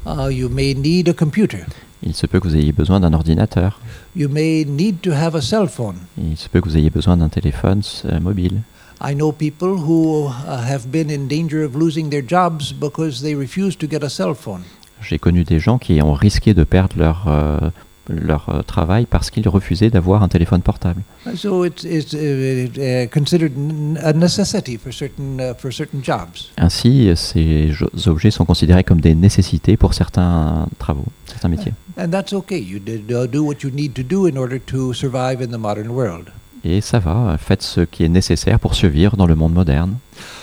uh, you may need a computer. il se peut que vous ayez besoin d'un ordinateur, You may need to have a cell phone. il se peut que vous ayez besoin d'un téléphone euh, mobile. I know people who uh, have been in danger of losing their jobs because they refuse to get a cell phone. J'ai connu des gens qui ont risqué de perdre leur, euh, leur euh, travail parce qu'ils refusaient d'avoir un téléphone portable. So it's, it's uh, uh, considered a necessity for certain uh, for certain jobs. Ainsi, ces jo- objets sont considérés comme des nécessités pour certains travaux, certains métiers. And that's okay. You uh, do what you need to do in order to survive in the modern world. Et ça va, faites ce qui est nécessaire pour survivre dans le monde moderne.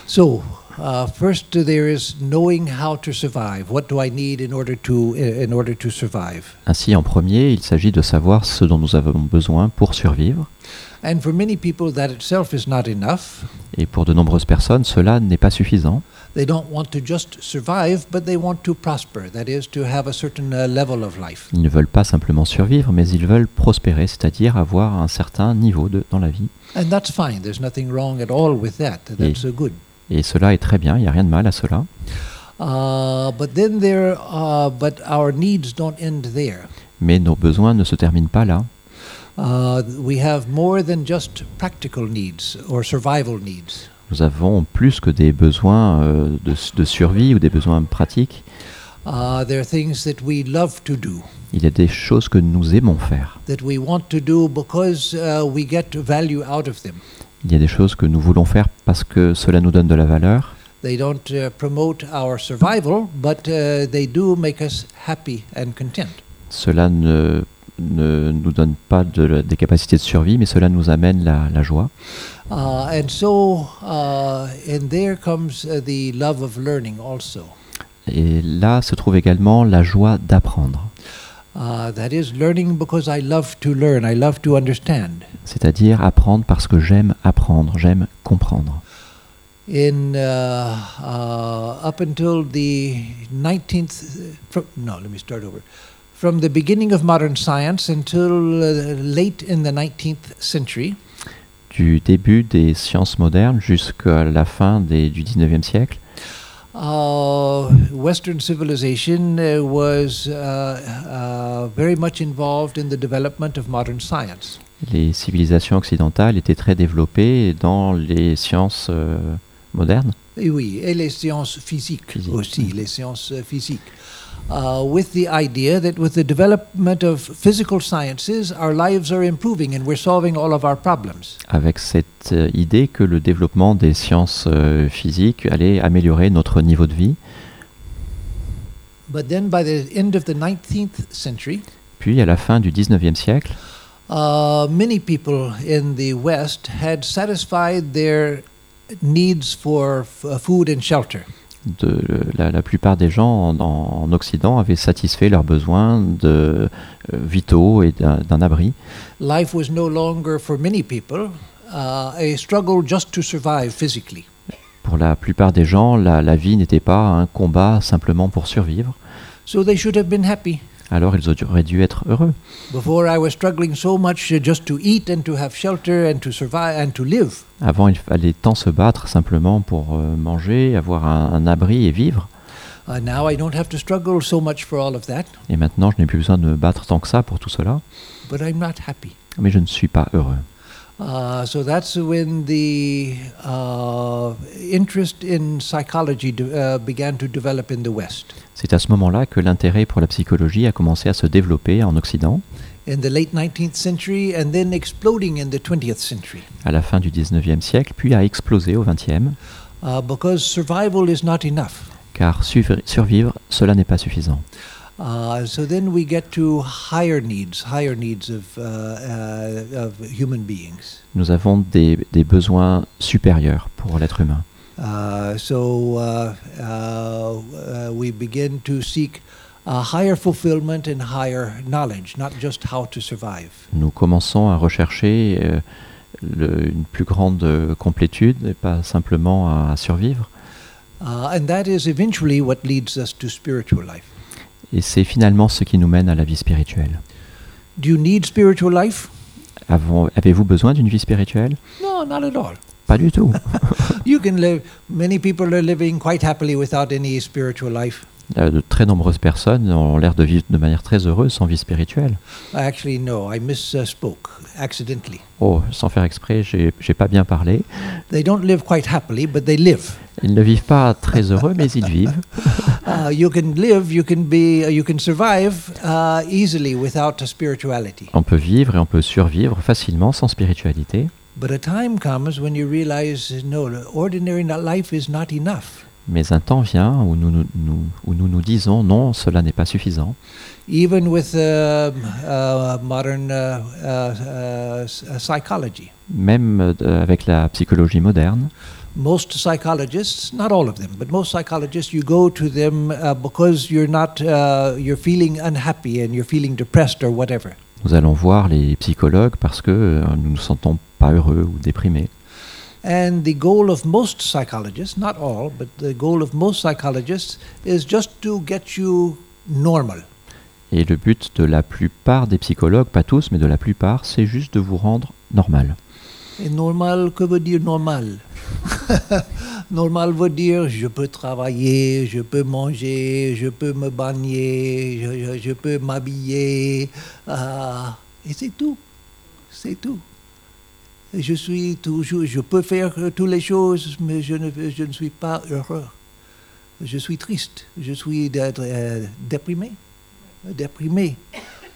So, uh, first there is knowing how to survive. What do I need in order to in order to survive? Ainsi, en premier, il s'agit de savoir ce dont nous avons besoin pour survivre. And for many people, that itself is not enough. Et pour de nombreuses personnes, cela n'est pas suffisant. They don't want to just survive, but they want to prosper. That is, to have a certain uh, level of life. Ils ne veulent pas simplement survivre, mais ils veulent prospérer, c'est-à-dire avoir un certain niveau de, dans la vie. And that's fine. There's nothing wrong at all with that. That's good. Et cela est très bien, il n'y a rien de mal à cela. Uh, but then there, uh, but our needs don't end there. Mais nos besoins ne se terminent pas là. Uh, we have more than just practical needs or survival needs. Nous avons plus que des besoins euh, de, de survie ou des besoins pratiques. Uh, there are things that we love to do, Il y a des choses que nous aimons faire. that we want to do because uh, we get value out of them. Il y a des choses que nous voulons faire parce que cela nous donne de la valeur. They don't uh, promote our survival, but uh, they do make us happy and content. Cela ne, ne nous donne pas de des capacités de survie, mais cela nous amène la, la joie. Uh, and so, uh, and there comes uh, the love of learning also. Et là se trouve également la joie d'apprendre. Uh, that is learning because I love to learn, I love to understand. C'est-à-dire apprendre parce que j'aime apprendre, j'aime comprendre. in uh, uh, up until the 19th. uh, From, no, let me start over. From the beginning of modern science until uh, late in the 19th century, Du début des sciences modernes jusqu'à la fin des- du 19e siècle, uh, Western civilization uh, was uh, very much involved in the development of modern science. les civilisations occidentales étaient très développées dans les sciences euh, modernes. Et oui, et les sciences physiques Physiques, aussi, les sciences euh, physiques. Uh, with the idea that with the development of physical sciences, our lives are improving and we're solving all of our problems. avec cette euh, idée que le développement des sciences euh, physiques allait améliorer notre niveau de vie. But then by the end of the 19th century, Puis à la fin du 19e siècle, uh, many people in the West had satisfied their needs for uh, food and shelter. De, la, la plupart des gens en, en Occident avaient satisfait leurs besoins de, euh, vitaux et d'un abri. Life was no longer, for many people, uh, a struggle just to survive physically. Pour la plupart des gens, la, la vie n'était pas un combat simplement pour survivre. So they should have been happy. Alors ils auraient dû être heureux. Before I was struggling so much just to eat and to have shelter and to survive and to live. Avant, il fallait tant se battre simplement pour euh, manger, avoir un, un abri et vivre. Uh, now I don't have to struggle so much for all of that, Et maintenant, je n'ai plus besoin de me battre tant que ça pour tout cela. but I'm not happy. Mais je ne suis pas heureux. Uh, so that's when the uh, interest in psychology de- uh, began to develop in the West. C'est à ce moment-là que l'intérêt pour la psychologie a commencé à se développer en Occident, In the late 19th century and then exploding in the 20th century. à la fin du 19e siècle, puis a explosé au 20e, Uh, because survival is not enough. car survivre, cela n'est pas suffisant. Uh, so then we get to higher needs, higher needs of, uh, uh, of human beings. Nous avons des, des besoins supérieurs pour l'être humain. Uh, so uh, uh, uh, we begin to seek a higher fulfillment and higher knowledge, not just how to survive. Nous commençons à rechercher euh, le- une plus grande complétude et pas simplement à, à survivre. And that is eventually what leads us to spiritual life. Et c'est finalement ce qui nous mène à la vie spirituelle. Do you need spiritual life? Avez-vous besoin d'une vie spirituelle? No, not at all. Pas du tout. You can live, many people are living quite happily without any spiritual life. De très nombreuses personnes ont l'air de vivre de manière très heureuse sans vie spirituelle. Actually, no, I misspoke accidentally. Oh, sans faire exprès, j'ai pas bien parlé. They don't live quite happily, but they live. Ils ne vivent pas très heureux, mais ils vivent. Uh, you can live, you can be, uh, you can survive uh, easily without a spirituality. On peut vivre et on peut survivre facilement sans spiritualité. But a time comes when you realize, no, ordinary life is not enough. Mais un temps vient où nous nous, nous- où nous, nous disons non, cela n'est pas suffisant. Even with um, uh, modern uh, uh, uh, uh, psychology, Même euh, avec la psychologie moderne, most psychologists, not all of them, but most psychologists, you go to them uh, because you're not, uh, you're feeling unhappy and you're feeling depressed or whatever. nous allons voir les psychologues parce que euh, nous ne nous sentons pas heureux ou déprimés. And the goal of most psychologists, not all, but the goal of most psychologists is just to get you normal. Et le but de la plupart des psychologues, pas tous, mais de la plupart, c'est juste de vous rendre normal. Et normal, que veut dire normal? Normal veut dire je peux travailler, je peux manger, je peux me baigner, je, je- je peux m'habiller. ah, et c'est tout. C'est tout. Je suis toujours, je peux faire euh, toutes les choses, mais je ne, je ne suis pas heureux. Je suis triste, je suis euh, déprimé. Déprimé.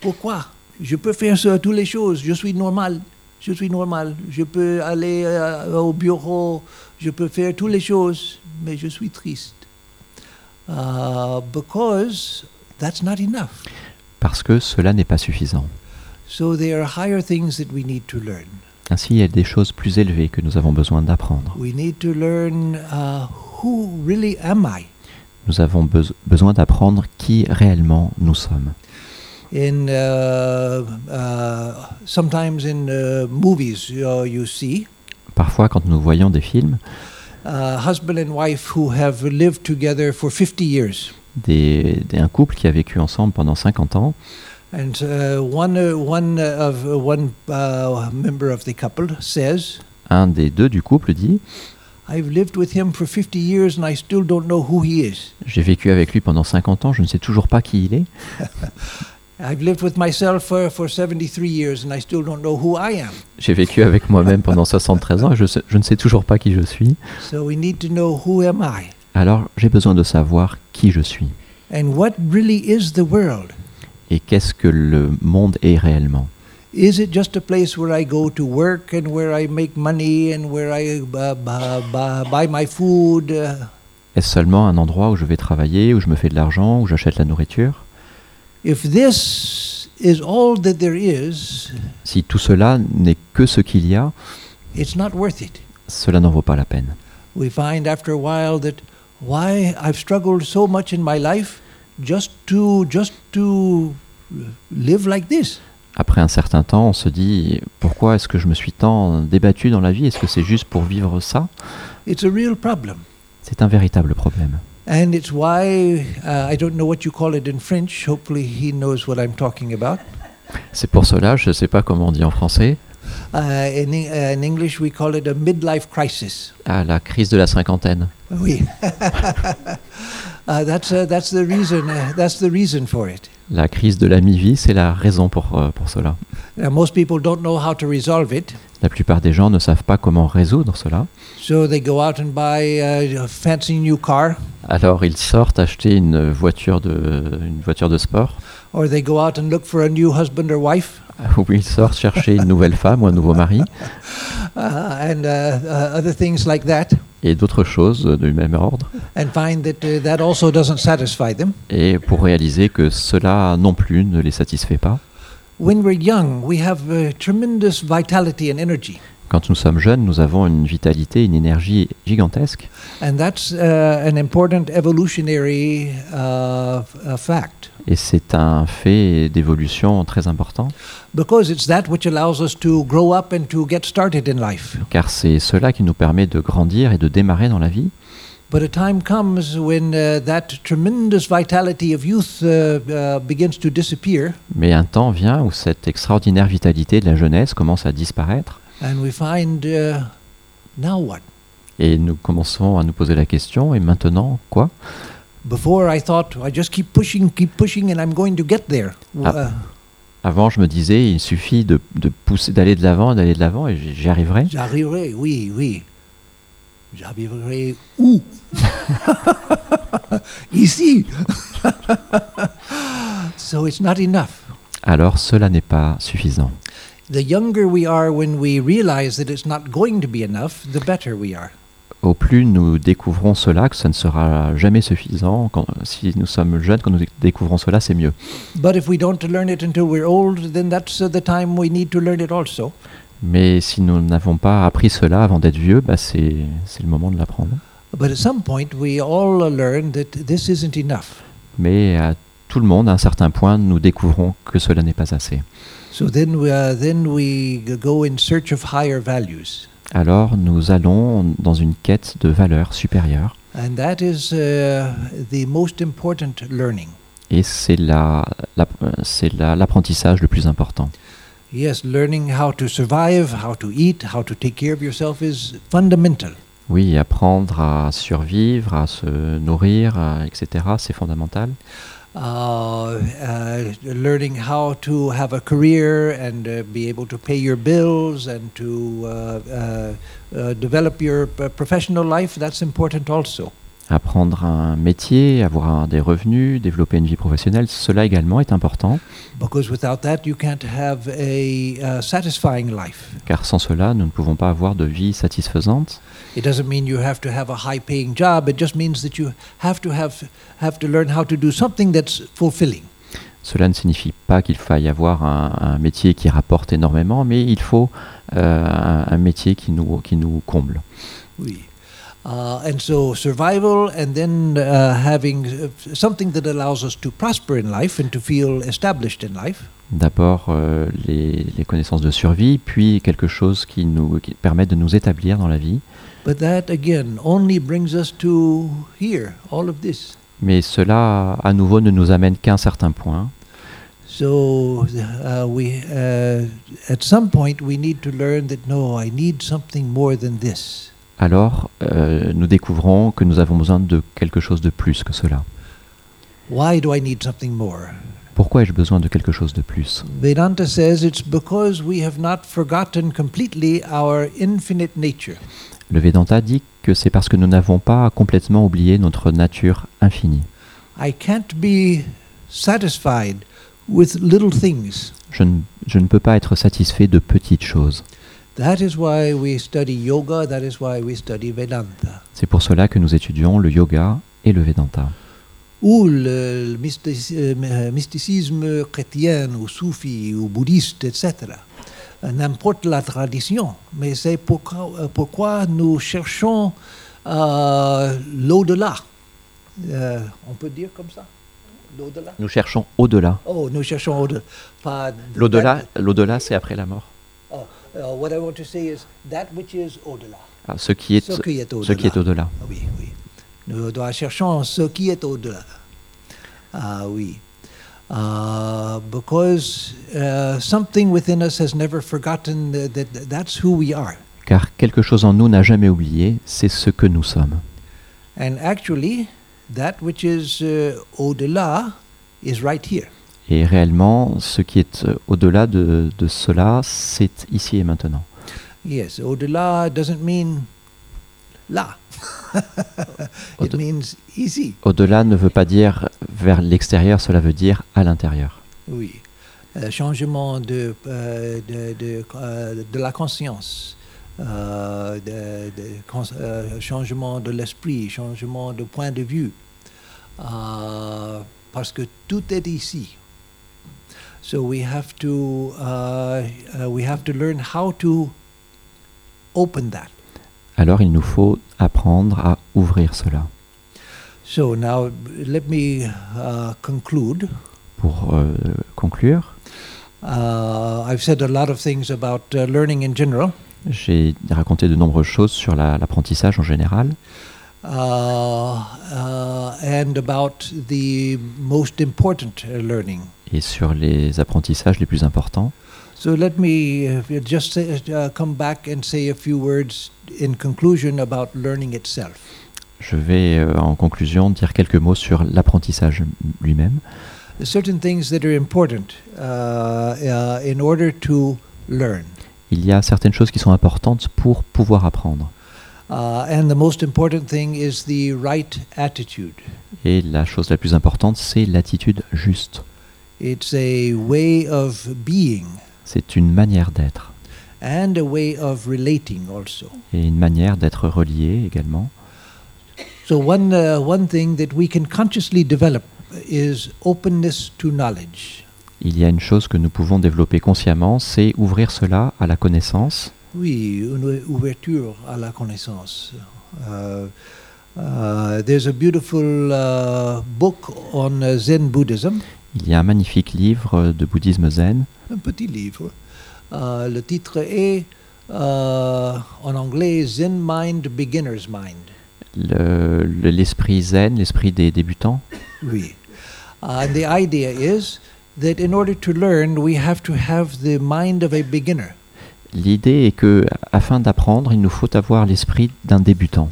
Pourquoi? Je peux faire toutes les choses, je suis normal. Je suis normal. Je peux aller euh, au bureau, je peux faire toutes les choses, mais je suis triste. Uh, because that's not enough. Parce que cela n'est pas suffisant. So there are higher things that we need to learn. Ainsi, il y a des choses plus élevées que nous avons besoin d'apprendre. Uh? Nous avons beso- besoin d'apprendre qui réellement nous sommes. In uh, uh, sometimes in movies you see Parfois, quand nous voyons des films, a husband and wife who have lived together for 50 years. Des, des- un couple qui a vécu ensemble pendant 50 ans. And uh, one, uh, one, uh, of, one member of the couple says, Un des deux du couple dit I've lived with him for 50 years and I still don't know who he is. J'ai vécu avec lui pendant 50 ans, je ne sais toujours pas qui il est. I've lived with myself for, for 73 years and I still don't know who I am. J'ai vécu avec moi-même pendant 73 ans et je, sais- je ne sais toujours pas qui je suis. So we need to know who am I Alors j'ai besoin de savoir qui je suis and what really is the world? Et qu'est-ce que le monde est réellement? Is it just a place where I go to work and where I make money and where I bu- bu- buy my food? Est-ce seulement un endroit où je vais travailler, où je me fais de l'argent, où j'achète la nourriture? If this is all that there is, Si tout cela n'est que ce qu'il y a, it's not worth it. cela n'en vaut pas la peine. We find after a while that why I've struggled so much in my life just to just to live like this. Après un certain temps, on se dit pourquoi est-ce que je me suis tant débattu dans la vie? Est-ce que c'est juste pour vivre ça? It's a real problem. C'est un véritable problème. And it's why uh, I don't know what you call it in French. Hopefully, he knows what I'm talking about. C'est pour cela, je ne sais pas comment on dit en français, Uh, in, uh, in English, we call it a midlife crisis. à la crise de la cinquantaine. Oui. that's that's the reason. That's the reason for it. La crise de la mi-vie, c'est la raison pour, euh, pour cela. Now, most people don't know how to resolve it, La plupart des gens ne savent pas comment résoudre cela. so they go out and buy uh, a fancy new car, Alors ils sortent acheter une voiture de, une voiture de sport, or they go out and look for a new husband or wife, ou ils sortent chercher une nouvelle femme ou un nouveau mari, uh, and uh, uh, other things like that, et d'autres choses du même ordre, and find that uh, that also doesn't satisfy them. et pour réaliser que cela non plus ne les satisfait pas. Quand nous sommes jeunes, nous avons une vitalité, une énergie gigantesque, And that's uh, an important evolutionary uh, uh, fact. Et c'est un fait d'évolution très important, because it's that which allows us to grow up and to get started in life. car c'est cela qui nous permet de grandir et de démarrer dans la vie. But a time comes when uh, that tremendous vitality of youth uh, uh, begins to disappear, Mais un temps vient où cette extraordinaire vitalité de la jeunesse commence à disparaître, and we find uh, now what? et nous commençons à nous poser la question, et maintenant quoi? Before I thought I just keep pushing, keep pushing, and I'm going to get there. Ah. Uh, Avant, je me disais, il suffit de, de pousser, d'aller de l'avant, d'aller de l'avant, et j'y j'y arriverai. J'arriverai, oui, oui. J'arriverai où? Ici. so it's not enough. Alors, cela n'est pas suffisant. The younger we are when we realize that it's not going to be enough, the better we are. Au plus nous découvrons cela, que ça ne sera jamais suffisant. Quand- si nous sommes jeunes, quand nous découvrons cela, c'est mieux. But if we don't learn it until we're old, then that's the time we need to learn it also. Mais si nous n'avons pas appris cela avant d'être vieux, bah c'est c'est le moment de l'apprendre. But at some point, we all learn that this isn't enough. Mais à tout le monde, à un certain point, nous découvrons que cela n'est pas assez. So then, we, uh, then we g- go in search of higher values. Alors nous allons dans une quête de valeurs supérieures. And that is uh, the most important learning. Et c'est la, la- l'apprentissage le plus important. Yes, learning how to survive, how to eat, how to take care of yourself is fundamental. Oui, apprendre à survivre, à se nourrir, etc., c'est fondamental. Uh, uh, learning how to have a career and uh, be able to pay your bills and to uh, uh, uh, develop your professional life, that's important also. Apprendre un métier, avoir des revenus, développer une vie professionnelle, cela également est important, Because without that, you can't have a satisfying life. car sans cela, nous ne pouvons pas avoir de vie satisfaisante. It doesn't mean you have to have a high-paying job. It just means that you have to have have to learn how to do something that's fulfilling. Cela ne signifie pas qu'il faille avoir un, un métier qui rapporte énormément, mais il faut euh, un, un métier qui nous, qui nous comble. Oui. Uh, and so survival, and then uh, having uh, something that allows us to prosper in life and to feel established in life. D'abord euh, les, les connaissances de survie, puis quelque chose qui nous qui permet de nous établir dans la vie. But that again only brings us to here, all of this. Mais cela, à nouveau, ne nous amène qu'à un certain point. So uh, we, uh, at some point, we need to learn that no, I need something more than this. Alors, euh, nous découvrons que nous avons besoin de quelque chose de plus que cela. Why do I need something more? Pourquoi ai-je besoin de quelque chose de plus? Vedanta says it's because we have not forgotten completely our infinite nature. Le Vedanta dit que c'est parce que nous n'avons pas complètement oublié notre nature infinie. I can't be satisfied with little things. Je ne, je ne peux pas être satisfait de petites choses. C'est pour cela que nous étudions le yoga et le Vedanta. Ou le, euh, mysticisme chrétien, ou soufi, ou bouddhiste, etc. Euh, N'importe la tradition. Mais c'est pourquoi, euh, pourquoi nous cherchons euh, l'au-delà. Euh, on peut dire comme ça L'au-delà? Nous cherchons au-delà. Oh, nous cherchons au-delà. L'au-delà, l'au-delà, c'est après la mort. Oh, uh, what I want to say is that which is au-delà. Ah, ce qui est, Ce qui est ce qui est au-delà. au-delà. Ah Oui, oui. Nous dois cherchons ce qui est au-delà. Ah oui. Uh, because uh, something within us has never forgotten that, that that's who we are. Car quelque chose en nous n'a jamais oublié, c'est ce que nous sommes. And actually, that which is uh, au-delà is right here. Et réellement, ce qui est euh, au-delà de, de cela, c'est ici et maintenant. Yes, au-delà doesn't mean là. it means. Au-delà ne veut pas dire vers l'extérieur, cela veut dire à l'intérieur. Oui. Euh, changement de, euh, de, de, euh, de la conscience, cons- changement de l'esprit, changement de point de vue. Parce que tout est ici. So we have to uh, uh, we have to learn how to open that. Alors il nous faut apprendre à ouvrir cela. So now let me uh, conclude. Pour euh, conclure, I've said a lot of things about learning in general. j'ai raconté de nombreuses choses sur la- l'apprentissage en général uh, uh, and about the most important uh, learning. et sur les apprentissages les plus importants. So let me uh, just say, uh, come back and say a few words in conclusion about learning itself. Je vais euh, en conclusion dire quelques mots sur l'apprentissage lui-même. Certain things that are important uh, uh, in order to learn. Il y a certaines choses qui sont importantes pour pouvoir apprendre. And the most important thing is the right attitude. Et la chose la plus importante, c'est l'attitude juste. It's a way of being C'est une manière d'être and a way of relating also. et une manière d'être relié également. So one uh, one thing that we can consciously develop is openness to knowledge. Il y a une chose que nous pouvons développer consciemment, c'est ouvrir cela à la connaissance. Oui, une ouverture à la connaissance. Uh, uh, there's a beautiful uh, book on Zen Buddhism, Il y a un magnifique livre de bouddhisme zen. un petit livre. Uh, le titre est uh, en anglais Zen Mind, Beginner's Mind. Le- le- L'esprit zen, l'esprit des débutants. Oui. Uh, and the idea is that in order to learn, we have to have the mind of a beginner. L'idée est que, afin d'apprendre, il nous faut avoir l'esprit d'un débutant.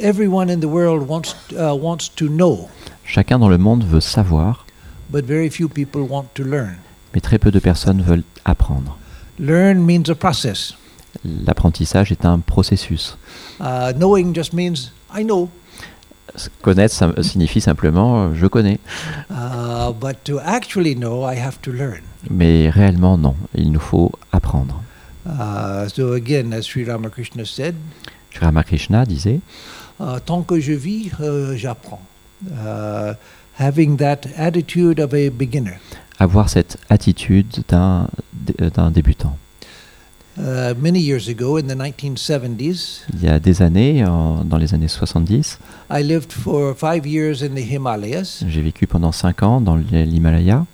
Everyone in the world wants uh, wants to know, Chacun dans le monde veut savoir, but very few people want to learn. mais très peu de personnes veulent apprendre. Learn means a process. L'apprentissage est un processus. Uh, knowing just means I know, Connaître ça signifie simplement euh, je connais, uh, but to actually know, I have to learn. mais réellement non. Il nous faut apprendre. Uh, so again, as Sri Ramakrishna said, Sri Ramakrishna disait uh, tant que je vis, uh, j'apprends. Uh, having that attitude of a beginner. avoir cette attitude d'un d'un débutant. Uh, many years ago, in the 1970s, Il y a des années, en- dans les années 70, I lived for five years in the Himalayas, j'ai vécu pendant 5 ans dans l'Himalaya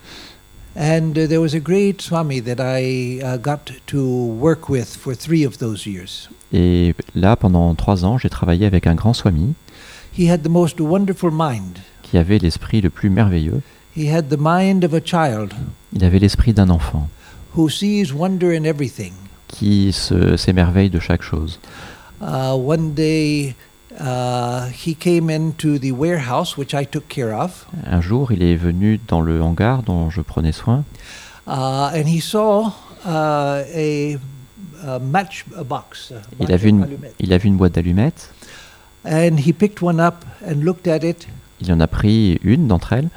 And uh, there was a great Swami that I uh, got to work with for three of those years. Et là, pendant trois ans, j'ai travaillé avec un grand swami He had the most wonderful mind. qui avait l'esprit le plus merveilleux. He had the mind of a child Il avait l'esprit d'un enfant who sees wonder in everything. qui se- s'émerveille de chaque chose. Uh, one day, uh, he came into the warehouse, which I took care of, Un jour, il est venu dans le hangar dont je prenais soin uh, and he saw uh, a, a match a box. a Il a vu une- allumette. Il a vu une boîte d'allumettes, And he picked one up and looked at it, il en a pris une d'entre elles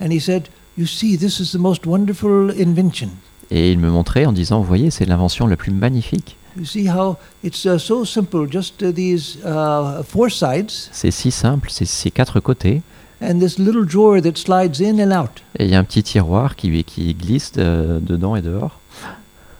and he said, "You see, this is the most wonderful invention. et il me montrait en disant, vous voyez, c'est l'invention la plus magnifique. You see how it's so simple, just these four sides, C'est si simple, c'est ces quatre côtés, and this little drawer that slides in and out." et il y a un petit tiroir qui, qui glisse euh, dedans et dehors.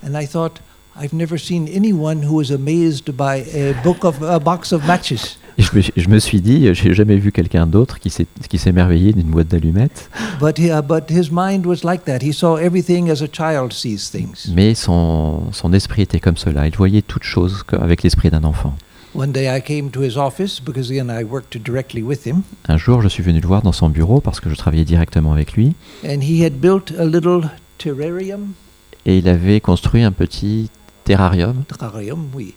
And I thought, I've never seen anyone who was amazed by a book of a box of matches. Et je, me, je me suis dit, j'ai jamais vu quelqu'un d'autre qui s'est qui s'est émerveillé d'une boîte d'allumettes, But he, uh, but his mind was like that. He saw everything as a child sees things. mais son, son esprit était comme cela. Il voyait toutes choses avec l'esprit d'un enfant. One day I came to his office because again I worked directly with him, Un jour, je suis venu le voir dans son bureau parce que je travaillais directement avec lui, and he had built a little terrarium. et il avait construit un petit terrarium, Terrarium, oui.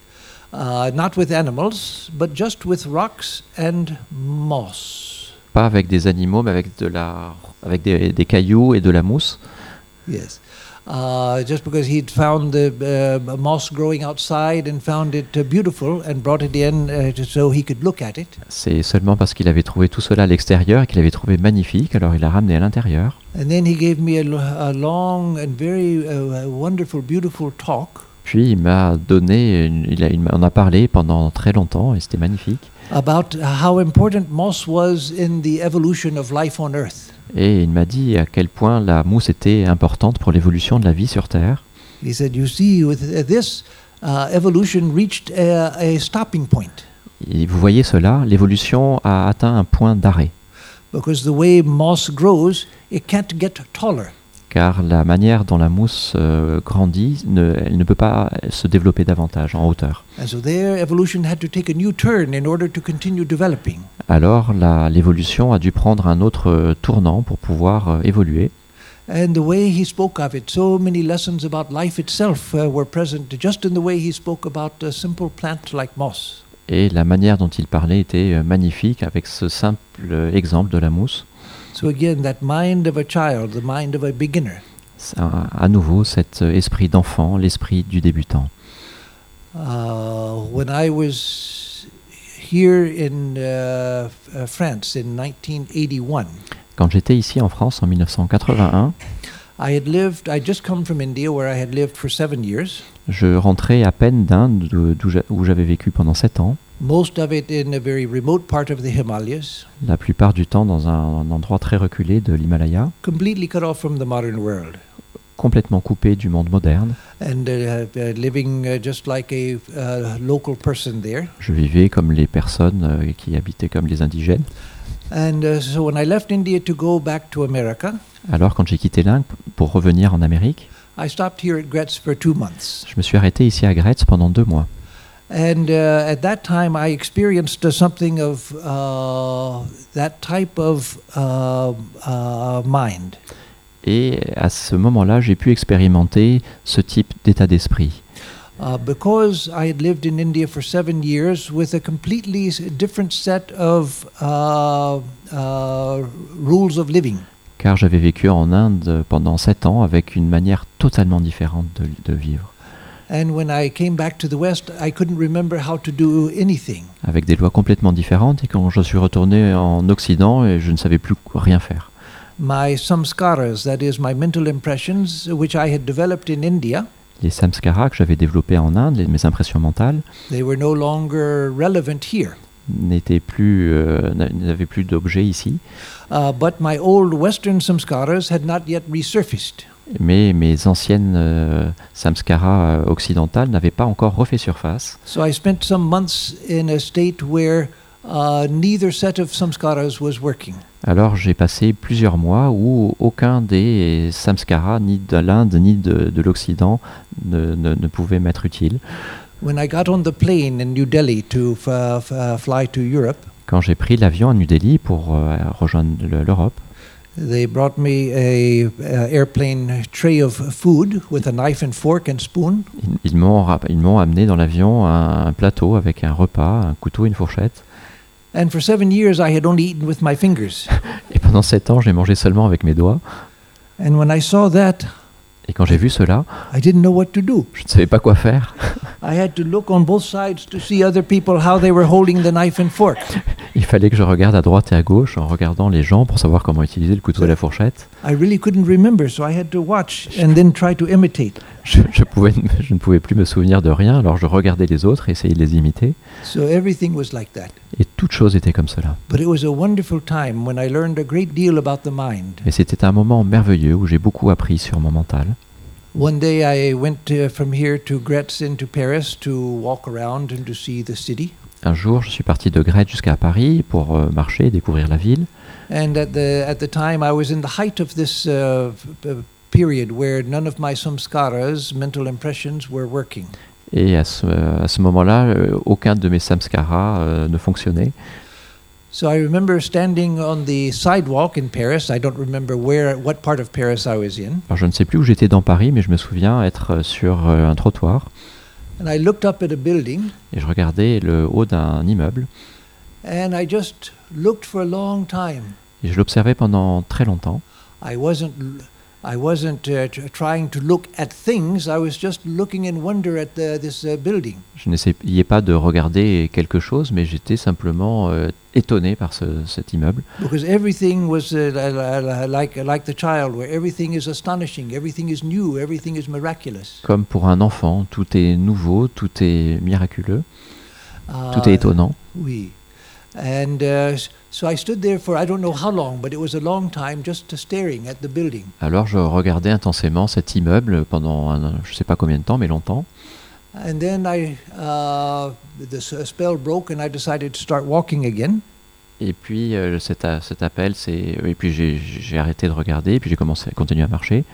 Uh, not with animals, but just with rocks and moss. pas avec des animaux, mais avec, de la, avec des, des cailloux et de la mousse. Yes. Uh, just because he'd found the uh, moss growing outside and found it uh, beautiful and brought it in uh, so he could look at it. C'est seulement parce qu'il avait trouvé tout cela à l'extérieur et qu'il avait trouvé magnifique, alors il l'a ramené à l'intérieur. And then he gave me a, a long and very uh, wonderful, beautiful talk Puis il m'a donné, une- il, a, il m'en a parlé pendant très longtemps et c'était magnifique. about how important moss was in the evolution of life on earth. Et il m'a dit à quel point la mousse était importante pour l'évolution de la vie sur Terre. He said, You see, with this, uh, evolution reached a, a stopping point Et vous voyez cela, l'évolution a atteint un point d'arrêt, because the way moss grows, it can't get taller. Car la manière dont la mousse euh, grandit, ne, elle ne peut pas se développer davantage en hauteur. And so there, evolution had to take a new turn in order to continue developing. Alors l'évolution a dû prendre un autre euh, tournant pour pouvoir euh, évoluer. And the way he spoke of it, so many lessons about life itself uh, were present just in the way he spoke about a simple plant like moss. Et la manière dont il parlait était magnifique avec ce simple exemple de la mousse. So again, that mind of a child, the mind of a beginner. C'est un- à nouveau cet euh, esprit d'enfant, l'esprit du débutant. Uh, when I was here in uh, uh, France in 1981, Quand j'étais ici en France en 1981, I had lived, I'd just come from India where I had lived for seven years, je rentrais à peine d'Inde où j'avais vécu pendant sept ans, most of it in a very remote part of the Himalayas, la plupart du temps dans un, endroit très reculé de l'Himalaya, completely cut off from the modern world. complètement coupé du monde moderne. and uh, uh, living uh, just like a uh, local person there. Je vivais comme les personnes euh, qui habitaient comme les indigènes. And uh, so when I left India to go back to America, Alors quand j'ai quitté l'Inde pour revenir en Amérique, I stopped here at Gretz for two months. je me suis arrêté ici à Gretz pendant deux mois. And uh, at that time, I experienced uh, something of uh, that type of uh, uh, mind. Et à ce moment-là, j'ai pu expérimenter ce type d'état d'esprit. Uh, because I had lived in India for seven years with a completely different set of uh, uh, rules of living. Car j'avais vécu en Inde pendant sept ans avec une manière totalement différente de, de vivre. Avec des lois complètement différentes. Et quand je suis retourné en Occident, et je ne savais plus rien faire. My samskaras, that is, my mental impressions, which I had developed in India, Les samskaras que j'avais développés en Inde, les- mes impressions mentales, they were no longer relevant here. N'étaient plus, euh, n'a- n'avaient plus d'objet ici. Uh, but my old Western samskaras had not yet resurfaced. Mais mes anciennes euh, samskaras euh, occidentales n'avaient pas encore refait surface. So I spent some months in a state where uh, neither set of samskaras was working. Alors j'ai passé plusieurs mois où aucun des samskaras, ni de l'Inde ni de, de l'Occident, ne, ne- ne pouvait m'être utile. When I got on the plane in New Delhi to fly to Europe, Quand j'ai pris l'avion à New Delhi pour euh, rejoindre le- l'Europe, they brought me a, airplane tray of food with a knife and fork and spoon. ils, m'ont ra- ils m'ont amené dans l'avion un, un plateau avec un repas, un couteau et une fourchette. And for seven years, I had only eaten with my fingers. Et pendant sept ans, j'ai mangé seulement avec mes doigts. And when I saw that, Et quand j'ai vu cela, I didn't know what to do. je ne savais pas quoi faire. I had to look on both sides to see other people how they were holding the knife and fork. Il fallait que je regarde à droite et à gauche en regardant les gens pour savoir comment utiliser le couteau et la fourchette. Je, je pouvais, je ne pouvais plus me souvenir de rien, alors je regardais les autres et essayais de les imiter. So everything was like that. Et toute chose était comme cela. But it was a wonderful time when I learned a great deal about the mind. Mais c'était un moment merveilleux où j'ai beaucoup appris sur mon mental. One day I went from here to Gretz into Paris to walk around and to see the city. Un jour, je suis parti de Grèce jusqu'à Paris pour euh, marcher et découvrir la ville. And at the at the time, I was in the height of this uh, f- p- period where none of my samskaras, mental impressions, were working. Et à ce, à ce moment-là, euh, aucun de mes samskaras euh, ne fonctionnait. So I remember standing on the sidewalk in Paris. I don't remember where, what part of Paris I was in. Alors, je ne sais plus où j'étais dans Paris, mais je me souviens être euh, sur un trottoir And I looked up at a building, et je regardais le haut d'un immeuble and I just looked for a long time. et je l'observais pendant très longtemps. I wasn't, I wasn't uh, tr- trying to look at things. I was just looking in wonder at the, this uh, building. Je n'essayais pas de regarder quelque chose, mais j'étais simplement euh, étonné par ce- cet immeuble. Because everything was uh, li- li- li- like, like the child, where everything is astonishing, everything is new, everything is miraculous. Comme pour un enfant, tout est nouveau, tout est miraculeux, tout Uh, est étonnant. Oui. And uh, so I stood there for I don't know how long, but it was a long time just staring at the building. Alors je regardais intensément cet immeuble pendant un- je ne sais pas combien de temps, mais longtemps. And then I, uh, the spell broke, and I decided to start walking again. Et puis euh, cet, a- cet appel, c'est et puis j'ai- j'ai arrêté de regarder, et puis j'ai commencé à continuer à marcher.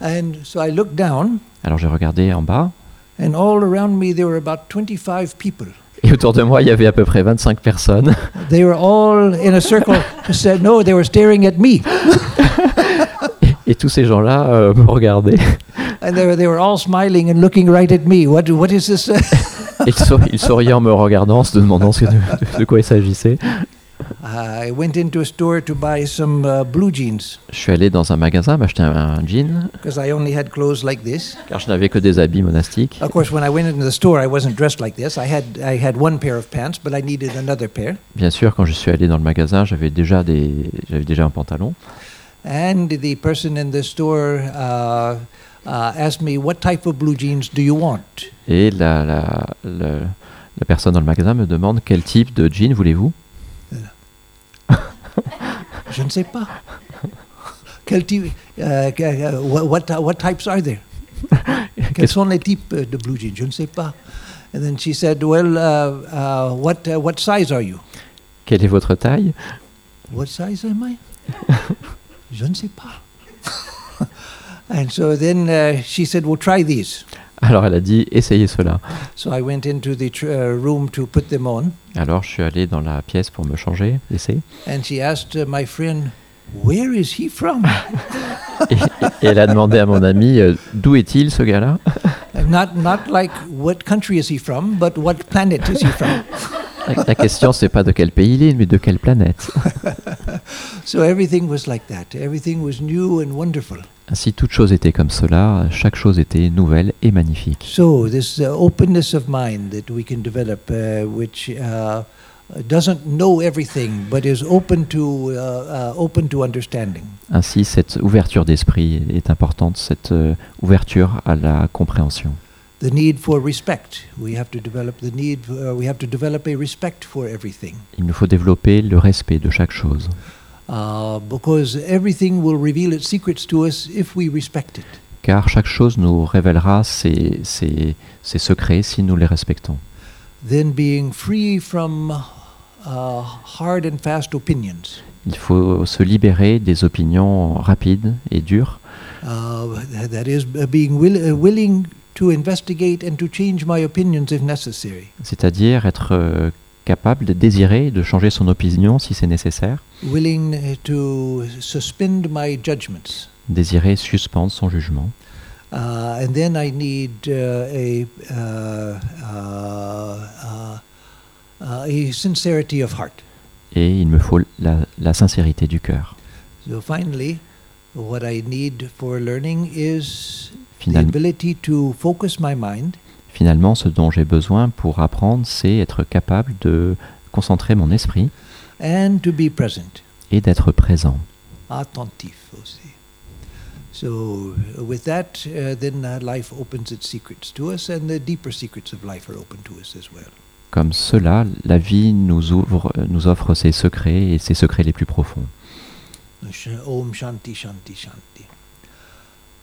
And so I looked down, Alors j'ai regardé en bas, and all around me there were about 25 people. Et autour de moi il y avait à peu près 25 personnes. They were all in a circle. said no, they were staring at me, Et tous ces gens-là euh, me regardaient. and they were, they were all smiling and looking right at me. What what is this? Et ils, sou- ils souriaient en me regardant, en se demandant de, de quoi il s'agissait. I went into a store to buy some uh, blue jeans Je suis allé dans un magasin m'acheter un, un jean, because I only had clothes like this. car je n'avais que des habits monastiques. Of course, when I went into the store, I wasn't dressed like this. I had I had one pair of pants, but I needed another pair. Bien sûr, quand je suis allé dans le magasin, j'avais déjà, des, j'avais déjà un pantalon. And the person in the store uh, uh, asked me, "What type of blue jeans do you want?" Et la, la, la, la personne dans le magasin me demande quel type de jean voulez-vous? Je ne sais pas. Quel type, uh, what, what, types are there? Quels sont les types euh, de blue jeans? Je ne sais pas. And then she said, "Well, uh, uh, what uh, what size are you?" Quelle est votre taille What size am I? Je ne sais pas. and so then uh, she said, "Well, try these." Alors elle a dit essayez cela. So I went into the uh, room to put them on, Alors je suis allé dans la pièce pour me changer, essayer. and she asked uh, my friend, "Where is he from?" Et, et elle a demandé à mon ami euh, d'où est-il ce gars-là? Not not like what country is he from, but what planet is he from. la, question c'est pas de quel pays il est, mais de quelle planète. so everything was like that. Everything was new and wonderful. Ainsi toute chose était comme cela, chaque chose était nouvelle et magnifique. So this uh, openness of mind that we can develop, uh, which uh, doesn't know everything, but is open to uh, uh, open to understanding. Ainsi cette ouverture d'esprit est importante, cette euh, ouverture à la compréhension. The need for respect. We have to develop the need. Uh, we have to develop a respect for everything, Il nous faut développer le respect de chaque chose, uh, because everything will reveal its secrets to us if we respect it. car chaque chose nous révélera ses, ses- ses secrets si nous les respectons. Then being free from uh, hard and fast opinions. Il faut se libérer des opinions rapides et dures, Uh, th- that is, uh, being will, willing to investigate and to change my opinions if necessary. c'est-à-dire être euh, capable de désirer de changer son opinion si c'est nécessaire, Willing uh, to suspend my judgments. désirer suspendre son jugement. Uh, and then I need uh, a, uh, uh, uh, uh, a sincerity of heart. Et il me faut la, la sincérité du cœur. So finally, what I need for learning is the Finalement, ability to focus my mind finalement, ce dont j'ai besoin pour apprendre, c'est être capable de concentrer mon esprit and to be present, et d'être présent. attentif aussi. So with that, uh, then uh, life opens its secrets to us, and the deeper secrets of life are open to us as well. Comme cela, la vie nous, ouvre, nous offre ses secrets et ses secrets les plus profonds. Sh- Om Shanti Shanti Shanti.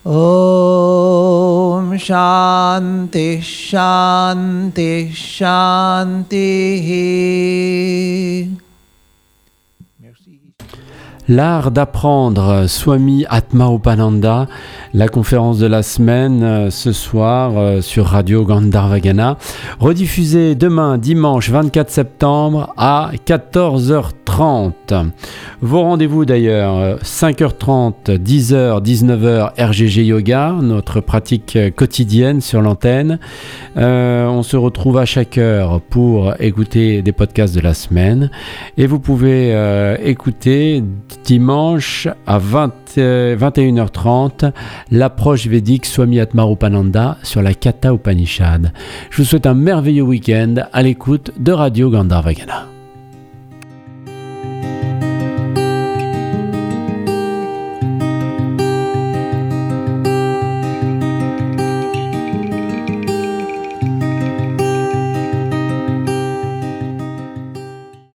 Om Shanti Shanti Shanti. Merci. L'art d'apprendre, Swami Atma Upananda, la conférence de la semaine euh, ce soir euh, sur Radio Gandharvagana, rediffusée demain dimanche 24 septembre à 14h30. Vos rendez-vous d'ailleurs, euh, 5h30, 10h, 19h RGG Yoga, notre pratique euh, quotidienne sur l'antenne. Euh, on se retrouve à chaque heure pour écouter des podcasts de la semaine. Et vous pouvez euh, écouter dimanche à 20, euh, 21h30 l'approche védique Swami Atmarupananda sur la Katha Upanishad. Je vous souhaite un merveilleux week-end à l'écoute de Radio Gandharvagana.